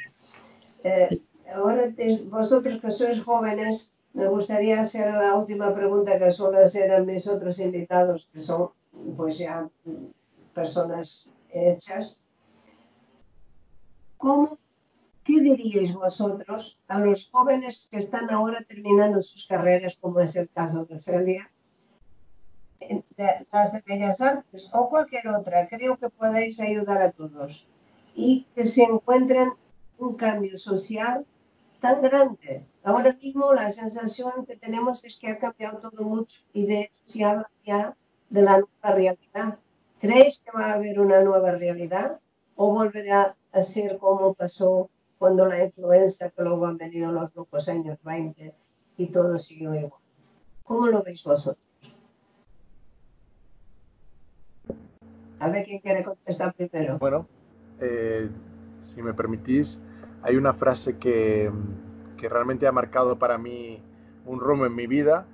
Eh, ahora, vosotros que sois jóvenes, me gustaría hacer la última pregunta que suelo hacer a mis otros invitados, que son pues ya personas hechas. ¿Cómo, ¿Qué diríais vosotros a los jóvenes que están ahora terminando sus carreras, como es el caso de Celia, las de Bellas Artes o cualquier otra? Creo que podéis ayudar a todos y que se encuentren un cambio social tan grande. Ahora mismo la sensación que tenemos es que ha cambiado todo mucho y de hecho se habla ya de la nueva realidad. ¿Creéis que va a haber una nueva realidad o volverá a ser como pasó cuando la influenza, que luego han venido los locos años 20 y todo siguió igual? ¿Cómo lo veis vosotros? A ver quién quiere contestar primero. Bueno, eh, si me permitís, hay una frase que, que realmente ha marcado para mí un rumbo en mi vida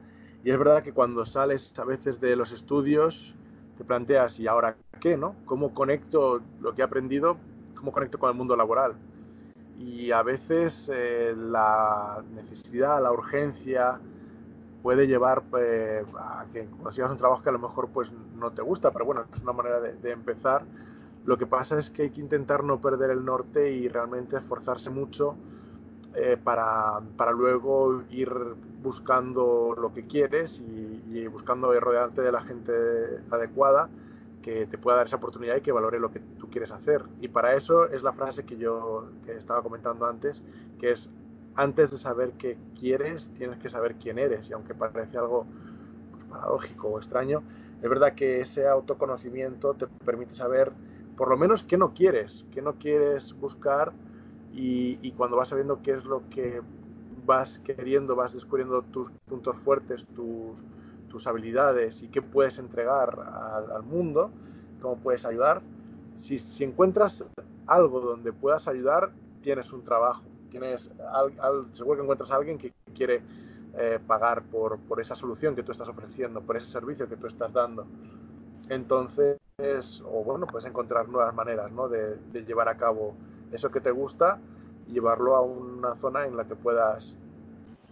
y es verdad que cuando sales a veces de los estudios te planteas, ¿y ahora qué? ¿no? ¿Cómo conecto lo que he aprendido? ¿Cómo conecto con el mundo laboral? Y a veces eh, la necesidad, la urgencia puede llevar eh, a que consigas un trabajo que a lo mejor pues, no te gusta, pero bueno, es una manera de, empezar. Lo que pasa es que hay que intentar no perder el norte y realmente esforzarse mucho eh, para, para, luego ir buscando lo que quieres y, y, buscando rodearte de la gente adecuada que te pueda dar esa oportunidad y que valore lo que quieres hacer. Y para eso es la frase que yo estaba comentando antes, que es antes de saber qué quieres, tienes que saber quién eres. Y aunque parece algo pues, paradójico o extraño, es verdad que ese autoconocimiento te permite saber por lo menos qué no quieres, qué no quieres buscar y, cuando vas sabiendo qué es lo que vas queriendo, vas descubriendo tus puntos fuertes, tus, tus habilidades y qué puedes entregar al mundo, cómo puedes ayudar. Si, si, encuentras algo donde puedas ayudar, tienes un trabajo. Tienes, al, al, seguro que encuentras a alguien que quiere eh, pagar por, por, esa solución que tú estás ofreciendo, por ese servicio que tú estás dando. Entonces, o bueno, puedes encontrar nuevas maneras ¿no? de, de llevar a cabo eso que te gusta y llevarlo a una zona en la que puedas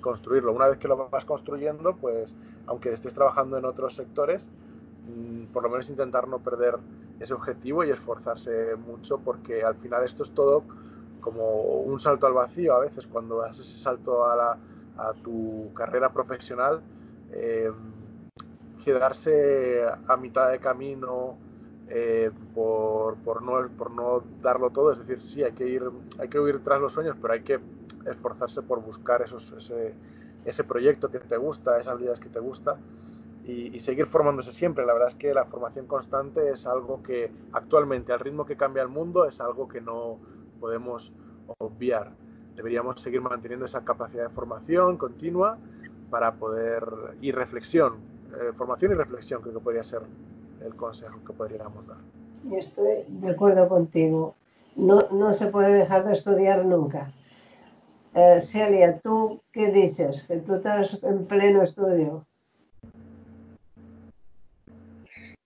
construirlo. Una vez que lo vas construyendo, pues aunque estés trabajando en otros sectores, mmm, por lo menos intentar no perder ese objetivo y esforzarse mucho porque al final esto es todo como un salto al vacío a veces cuando das ese salto a, la, a tu carrera profesional eh, quedarse a mitad de camino eh, por, por, no, por no darlo todo. Es decir, sí, hay que ir, hay que huir tras los sueños, pero hay que esforzarse por buscar esos, ese, ese proyecto que te gusta, esas habilidades que te gusta y, seguir formándose siempre. La verdad es que la formación constante es algo que actualmente, al ritmo que cambia el mundo, es algo que no podemos obviar. Deberíamos seguir manteniendo esa capacidad de formación continua para poder, y reflexión, eh, formación y reflexión creo que podría ser el consejo que podríamos dar. Estoy de acuerdo contigo. No, no se puede dejar de estudiar nunca. Eh, Celia, ¿tú qué dices? Que tú estás en pleno estudio.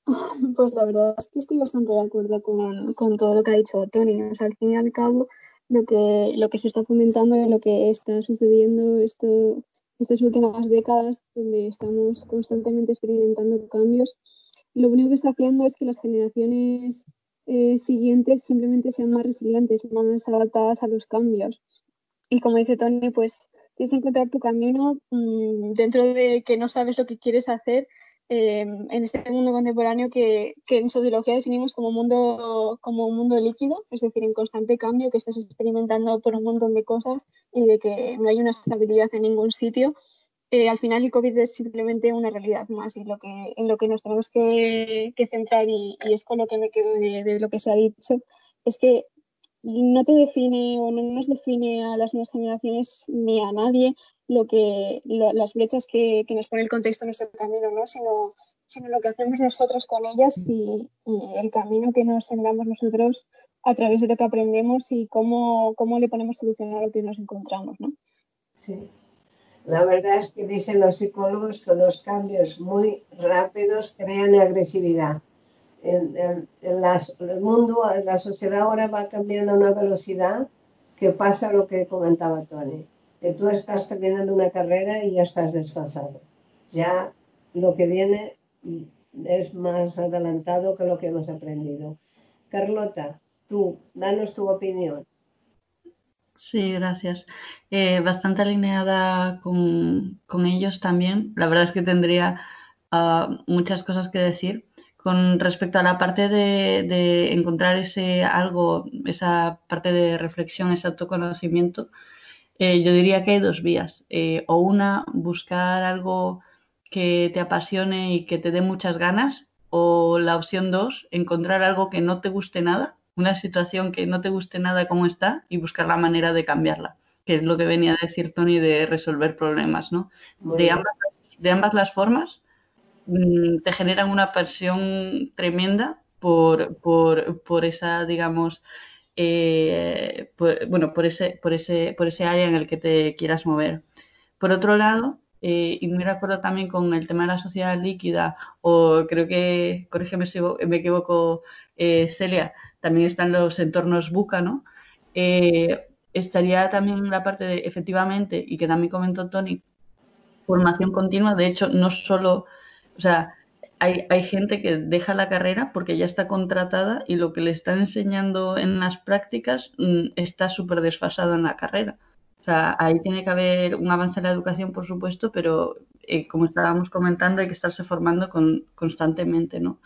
<laughs> Pues la verdad es que estoy bastante de acuerdo con, con todo lo que ha dicho Tony. O sea, al fin y al cabo, lo que, lo que se está fomentando y lo que está sucediendo esto, estas últimas décadas, donde estamos constantemente experimentando cambios, lo único que está haciendo es que las generaciones eh, siguientes simplemente sean más resilientes, más adaptadas a los cambios. Y como dice Tony, pues tienes que encontrar tu camino mmm, dentro de que no sabes lo que quieres hacer eh, en este mundo contemporáneo que, que, en sociología definimos como mundo, como un mundo líquido, es decir, en constante cambio, que estás experimentando por un montón de cosas y de que no hay una estabilidad en ningún sitio eh, al final el COVID es simplemente una realidad más y lo que, en lo que nos tenemos que, que centrar y, y, es con lo que me quedo de, de, lo que se ha dicho, es que no te define o no nos define a las nuevas generaciones ni a nadie lo que lo, las brechas que, nos pone el contexto en nuestro camino, ¿no? sino, sino lo que hacemos nosotros con ellas y, el camino que nos sembramos nosotros a través de lo que aprendemos y cómo, cómo le ponemos solución a lo que nos encontramos. ¿no? Sí. La verdad es que dicen los psicólogos que los cambios muy rápidos crean agresividad. En, en, en las, el mundo, en la sociedad ahora va cambiando a una velocidad que pasa lo que comentaba Tony, que tú estás terminando una carrera y ya estás desfasado. Ya lo que viene es más adelantado que lo que hemos aprendido. Carlota, tú, danos tu opinión. Sí, gracias. Eh, bastante alineada con, ellos también. La verdad es que tendría ah, muchas cosas que decir. Con respecto a la parte de, encontrar ese algo, esa parte de reflexión, ese autoconocimiento, eh, yo diría que hay dos vías. Eh, o una, buscar algo que te apasione y que te dé muchas ganas. O la opción dos, encontrar algo que no te guste nada una situación que no te guste nada como está y buscar la manera de cambiarla, que es lo que venía a decir Tony de resolver problemas, ¿no? De ambas, de ambas, las formas mm, te generan una pasión tremenda por, por, esa, digamos, eh, bueno, por ese, por, ese, por ese área en el que te quieras mover. Por otro lado, eh, y me recuerdo también con el tema de la sociedad líquida, o creo que, corrígeme si me equivoco, eh, Celia, también están los entornos buca, ¿no? Estaría también la parte de, efectivamente, y que también comentó Tony, formación continua. De hecho, no solo, o sea, hay, hay, gente que deja la carrera porque ya está contratada y lo que le están enseñando en las prácticas mm, está súper desfasado en la carrera. O sea, ahí tiene que haber un avance en la educación, por supuesto, pero eh, como estábamos comentando, hay que estarse formando con, constantemente, ¿no?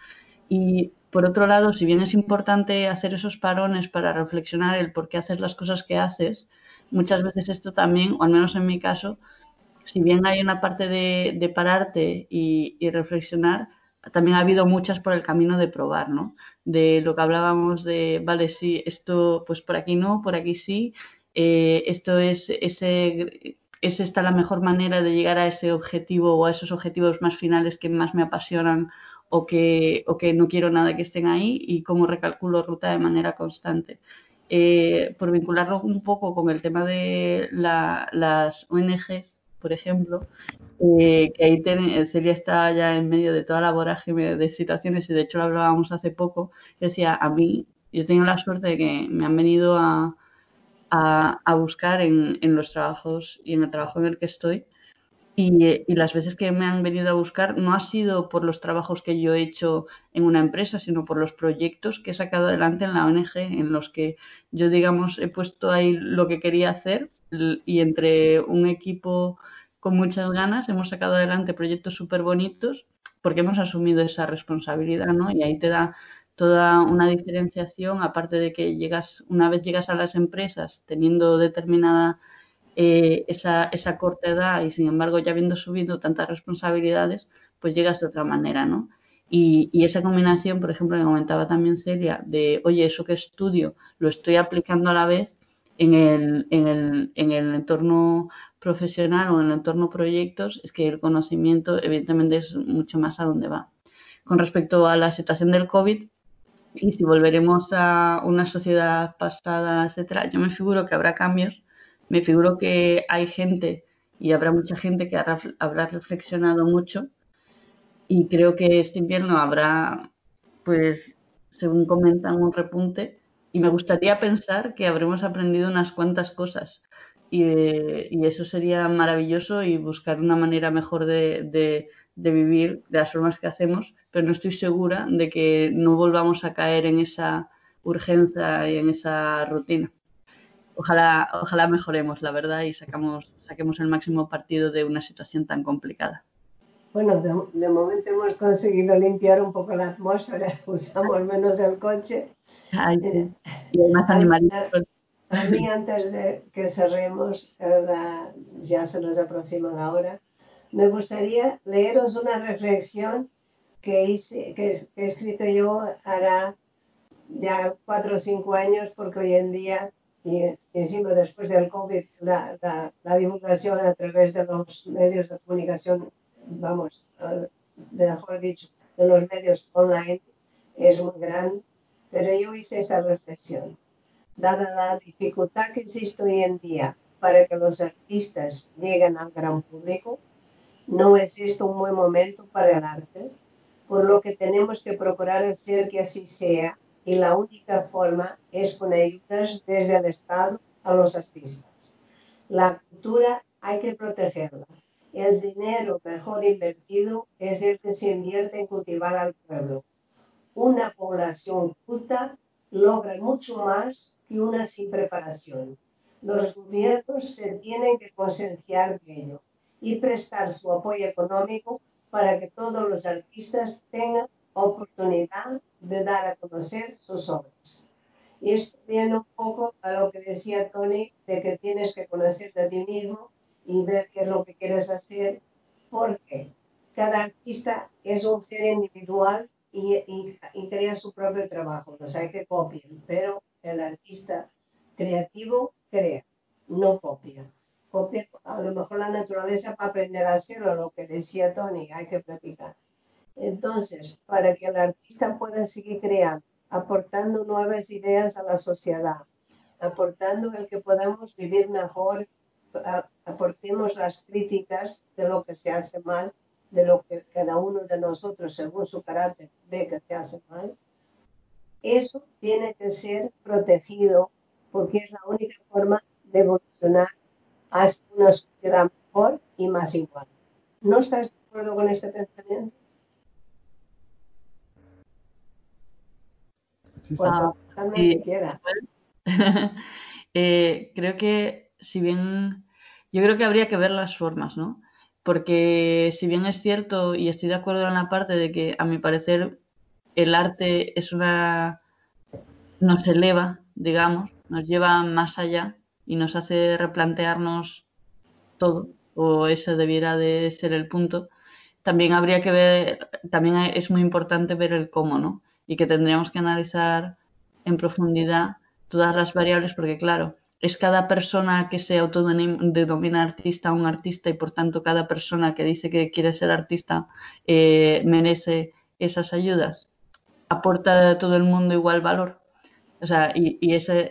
Y por otro lado, si bien es importante hacer esos parones para reflexionar el por qué haces las cosas que haces, muchas veces esto también, o al menos en mi caso, si bien hay una parte de, pararte y, reflexionar, también ha habido muchas por el camino de probar, ¿no? De lo que hablábamos de, vale, sí, esto pues por aquí no, por aquí sí, eh, esto es, ese, es esta la mejor manera de llegar a ese objetivo o a esos objetivos más finales que más me apasionan o que, no quiero nada que estén ahí y cómo recalculo ruta de manera constante. Eh, por vincularlo un poco con el tema de las ONGs, por ejemplo, eh, que ahí Celia está ya en medio de toda la vorágine de situaciones y de hecho lo hablábamos hace poco, decía, a mí, yo tengo la suerte de que me han venido a, a, buscar en, en, los trabajos y en el trabajo en el que estoy y, las veces que me han venido a buscar no ha sido por los trabajos que yo he hecho en una empresa, sino por los proyectos que he sacado adelante en la ONG, en los que yo, digamos, he puesto ahí lo que quería hacer y entre un equipo con muchas ganas hemos sacado adelante proyectos súper bonitos porque hemos asumido esa responsabilidad, ¿no? Y ahí te da toda una diferenciación, aparte de que llegas, una vez llegas a las empresas teniendo determinada eh, esa, esa, corta edad y sin embargo ya habiendo subido tantas responsabilidades, pues llegas de otra manera, ¿no? Y, esa combinación, por ejemplo, que comentaba también Celia, de, oye, eso que estudio lo estoy aplicando a la vez en el, en el, en el entorno profesional o en el entorno proyectos, es que el conocimiento evidentemente es mucho más a dónde va. Con respecto a la situación del COVID, y si volveremos a una sociedad pasada, etcétera, yo me figuro que habrá cambios. Me figuro que hay gente y habrá mucha gente que habrá reflexionado mucho y creo que este invierno habrá, pues, según comentan, un repunte. Y me gustaría pensar que habremos aprendido unas cuantas cosas y, eso sería maravilloso y buscar una manera mejor de, de, vivir de las formas que hacemos, pero no estoy segura de que no volvamos a caer en esa urgencia y en esa rutina ojalá, ojalá mejoremos, la verdad, y sacamos, saquemos el máximo partido de una situación tan complicada. Bueno, de, momento hemos conseguido limpiar un poco la atmósfera, <laughs> usamos menos el coche. Eh, y hay más animalitos. A, mí, antes de que cerremos, ya se nos aproxima la hora, me gustaría leeros una reflexión que, hice, que he escrito yo hará ya cuatro o cinco años, porque hoy en día y encima después del COVID, la, la, divulgación a través de los medios de comunicación, vamos, uh, mejor dicho, de los medios online es muy grande, pero yo hice esta reflexión. Dada la dificultad que existe hoy en día para que los artistas lleguen al gran público, no existe un buen momento para el arte, por lo que tenemos que procurar hacer que así sea y la única forma es con ayudas desde el Estado a los artistas. La cultura hay que protegerla el dinero mejor invertido es el que se invierte en cultivar al pueblo. Una población culta logra mucho más que una sin preparación. Los gobiernos se tienen que concienciar de ello y prestar su apoyo económico para que todos los artistas tengan oportunidad de dar a conocer sus obras. Y esto viene un poco a lo que decía Tony, de que tienes que conocerte a ti mismo y ver qué es lo que quieres hacer, porque cada artista es un ser individual y, y, crea su propio trabajo, no hay que copiar, pero el artista creativo crea, no copia. Copia a lo mejor la naturaleza para aprender a hacerlo, lo que decía Tony, hay que practicar. Entonces, para que el artista pueda seguir creando, aportando nuevas ideas a la sociedad, aportando el que podamos vivir mejor, aportemos las críticas de lo que se hace mal, de lo que cada uno de nosotros, según su carácter, ve que se hace mal. Eso tiene que ser protegido porque es la única forma de evolucionar hacia una sociedad mejor y más igual. ¿No estás de acuerdo con este pensamiento? Sí, <laughs> eh, creo que si bien, yo creo que habría que ver las formas, ¿no? Porque si bien es cierto, y estoy de acuerdo en la parte de que a mi parecer el arte es una, nos eleva, digamos, nos lleva más allá y nos hace replantearnos todo, o ese debiera de ser el punto, también habría que ver, también es muy importante ver el cómo, ¿no? y que tendríamos que analizar en profundidad todas las variables porque, claro, es cada persona que se autodenomina artista un artista y por tanto cada persona que dice que quiere ser artista eh, merece esas ayudas. ¿Aporta a todo el mundo igual valor? O sea, y,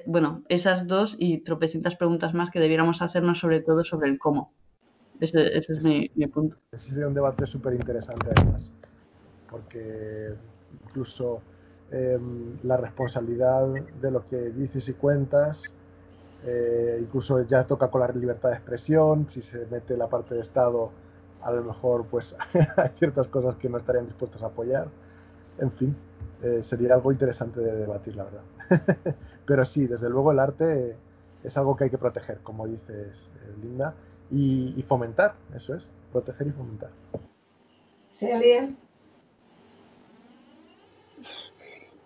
bueno, esas dos y tropecientas preguntas más que debiéramos hacernos sobre todo sobre el cómo. Ese, es mi, mi, punto. Ese sería un debate súper interesante además, porque incluso em, la responsabilidad de lo que dices y cuentas, eh, incluso ya toca con la libertad de expresión, si se mete la parte de Estado, a lo mejor pues <laughs> hay ciertas cosas que no estarían dispuestos a apoyar, en fin, eh, sería algo interesante de debatir, la verdad. <laughs> Pero sí, desde luego el arte es algo que hay que proteger, como dices, eh, Linda, y, y fomentar, eso es, proteger y fomentar. Celia.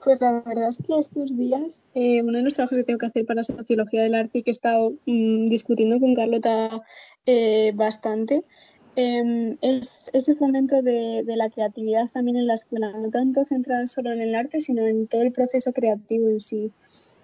Pues la verdad es que estos días, eh, uno de los trabajos que tengo que hacer para sociología del arte y que he estado mm, discutiendo con Carlota eh, bastante, em, es ese fomento de, de, la creatividad también en la escuela, no tanto centrada solo en el arte, sino en todo el proceso creativo en sí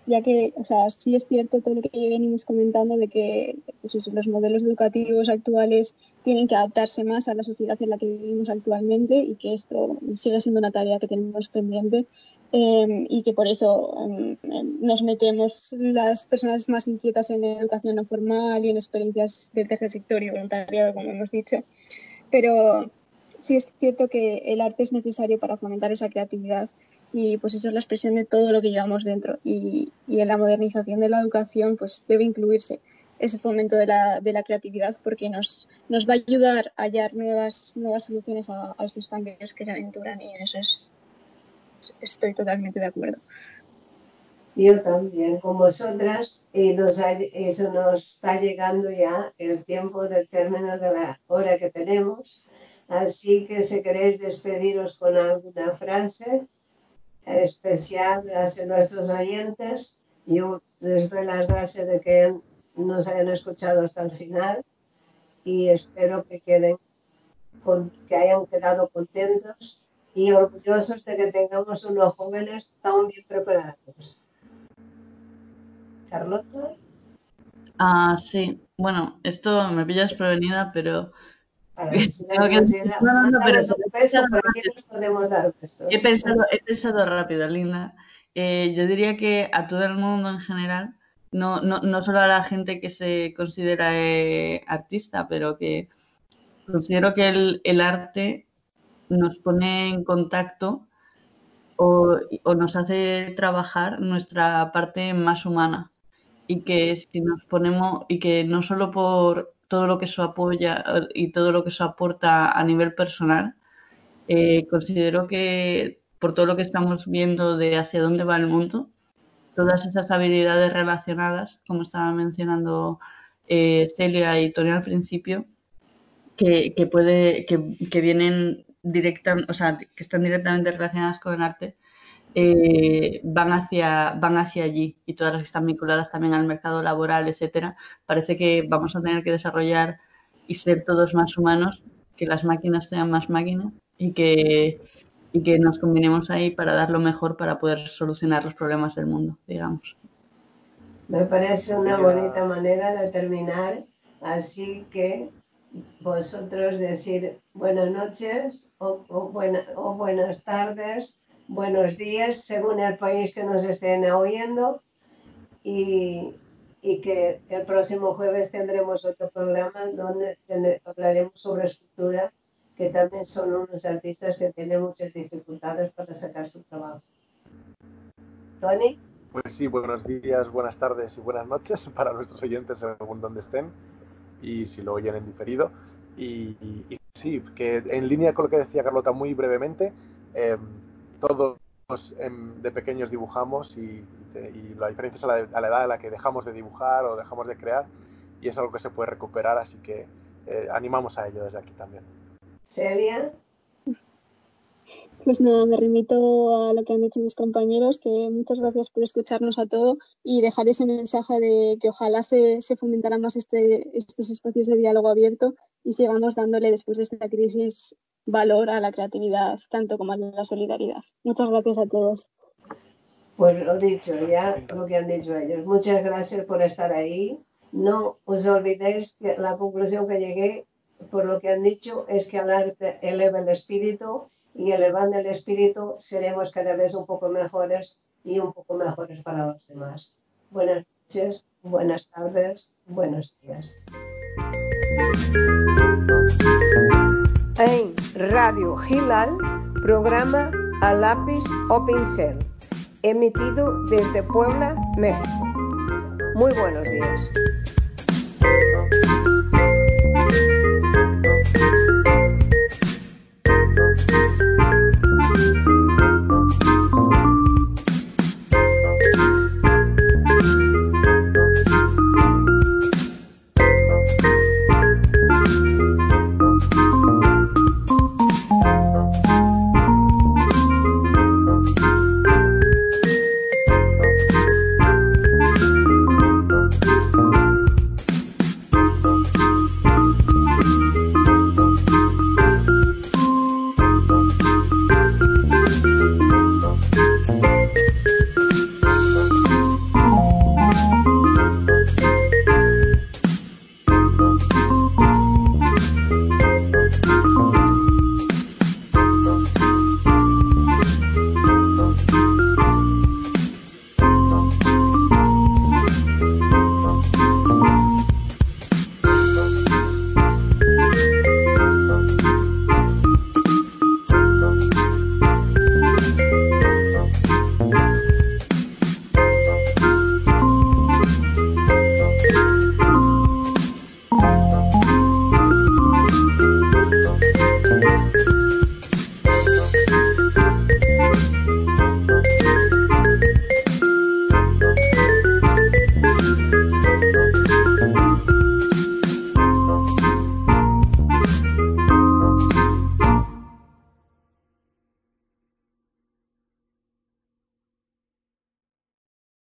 ya que, o sea, sí es cierto todo lo que venimos comentando de que pues los modelos educativos actuales tienen que adaptarse más a la sociedad en la que vivimos actualmente y que esto sigue siendo una tarea que tenemos pendiente em, y que por eso em, nos metemos las personas más inquietas en educación no formal y en experiencias del tercer sector y voluntariado, como hemos dicho. Pero sí es cierto que el arte es necesario para fomentar esa creatividad y pues eso es la expresión de todo lo que llevamos dentro y, y en la modernización de la educación pues debe incluirse ese fomento de la, de la creatividad porque nos, nos va a ayudar a hallar nuevas, nuevas soluciones a, a estos cambios que se aventuran y en eso es, estoy totalmente de acuerdo. Yo también, con vosotras, y nos eso nos está llegando ya el tiempo del término de la hora que tenemos. Así que si queréis despediros con alguna frase, especial hacia nuestros oyentes. Yo les doy las gracias de que nos hayan escuchado hasta el final y espero que queden que hayan quedado contentos y orgullosos de que tengamos unos jóvenes tan bien preparados. Carlota. Ah, sí. Bueno, esto me pillas prevenida, pero <laughs> He pensado, he pensado rápido, Linda. Eh, yo diría que a todo el mundo en general, no, no, no solo a la gente que se considera eh, artista, pero que considero que el, el, arte nos pone en contacto o, o, nos hace trabajar nuestra parte más humana. Y que si nos ponemos y que no solo por todo lo que eso apoya y todo lo que eso aporta a nivel personal, eh, considero que por todo lo que estamos viendo de hacia dónde va el mundo, todas esas habilidades relacionadas, como estaba mencionando eh, Celia y Tony al principio, que, puede, que, vienen directa, o sea, que están directamente relacionadas con el arte, eh, van, hacia, van hacia allí y todas las que están vinculadas también al mercado laboral, etcétera. Parece que vamos a tener que desarrollar y ser todos más humanos, que las máquinas sean más máquinas y que, y que nos combinemos ahí para dar lo mejor para poder solucionar los problemas del mundo, digamos. Me parece una bonita manera de terminar, así que vosotros decir buenas noches o, o, o buenas tardes, buenos días, según el país que nos estén oyendo, y, y que el próximo jueves tendremos otro programa donde hablaremos sobre escultura que también son unos artistas que tienen muchas dificultades para sacar su trabajo. Tony. Pues sí, buenos días, buenas tardes y buenas noches <laughs> para nuestros oyentes según donde estén y si lo oyen en diferido. Y, sí, que en línea con lo que decía Carlota muy brevemente, em, todos de pequeños dibujamos y, la diferencia es a la, a la, edad en la que dejamos de dibujar o dejamos de crear y es algo que se puede recuperar, así que eh, animamos a ello desde aquí también. Celia. Pues nada, me remito a lo que han dicho mis compañeros, que muchas gracias por escucharnos a todo y dejar ese mensaje de que ojalá se, se fomentaran más este, estos espacios de diálogo abierto y sigamos dándole después de esta crisis valor a la creatividad, tanto como a la solidaridad. Muchas gracias a todos. Pues lo dicho, ya lo que han dicho ellos. Muchas gracias por estar ahí. No os olvidéis que la conclusión que llegué por lo que han dicho, es que el arte eleva el espíritu y elevando el espíritu seremos cada vez un poco mejores y un poco mejores para los demás. Buenas noches, buenas tardes, buenos días. En Radio Gilal, programa a lápiz o pincel, emitido desde Puebla, México. Muy buenos días.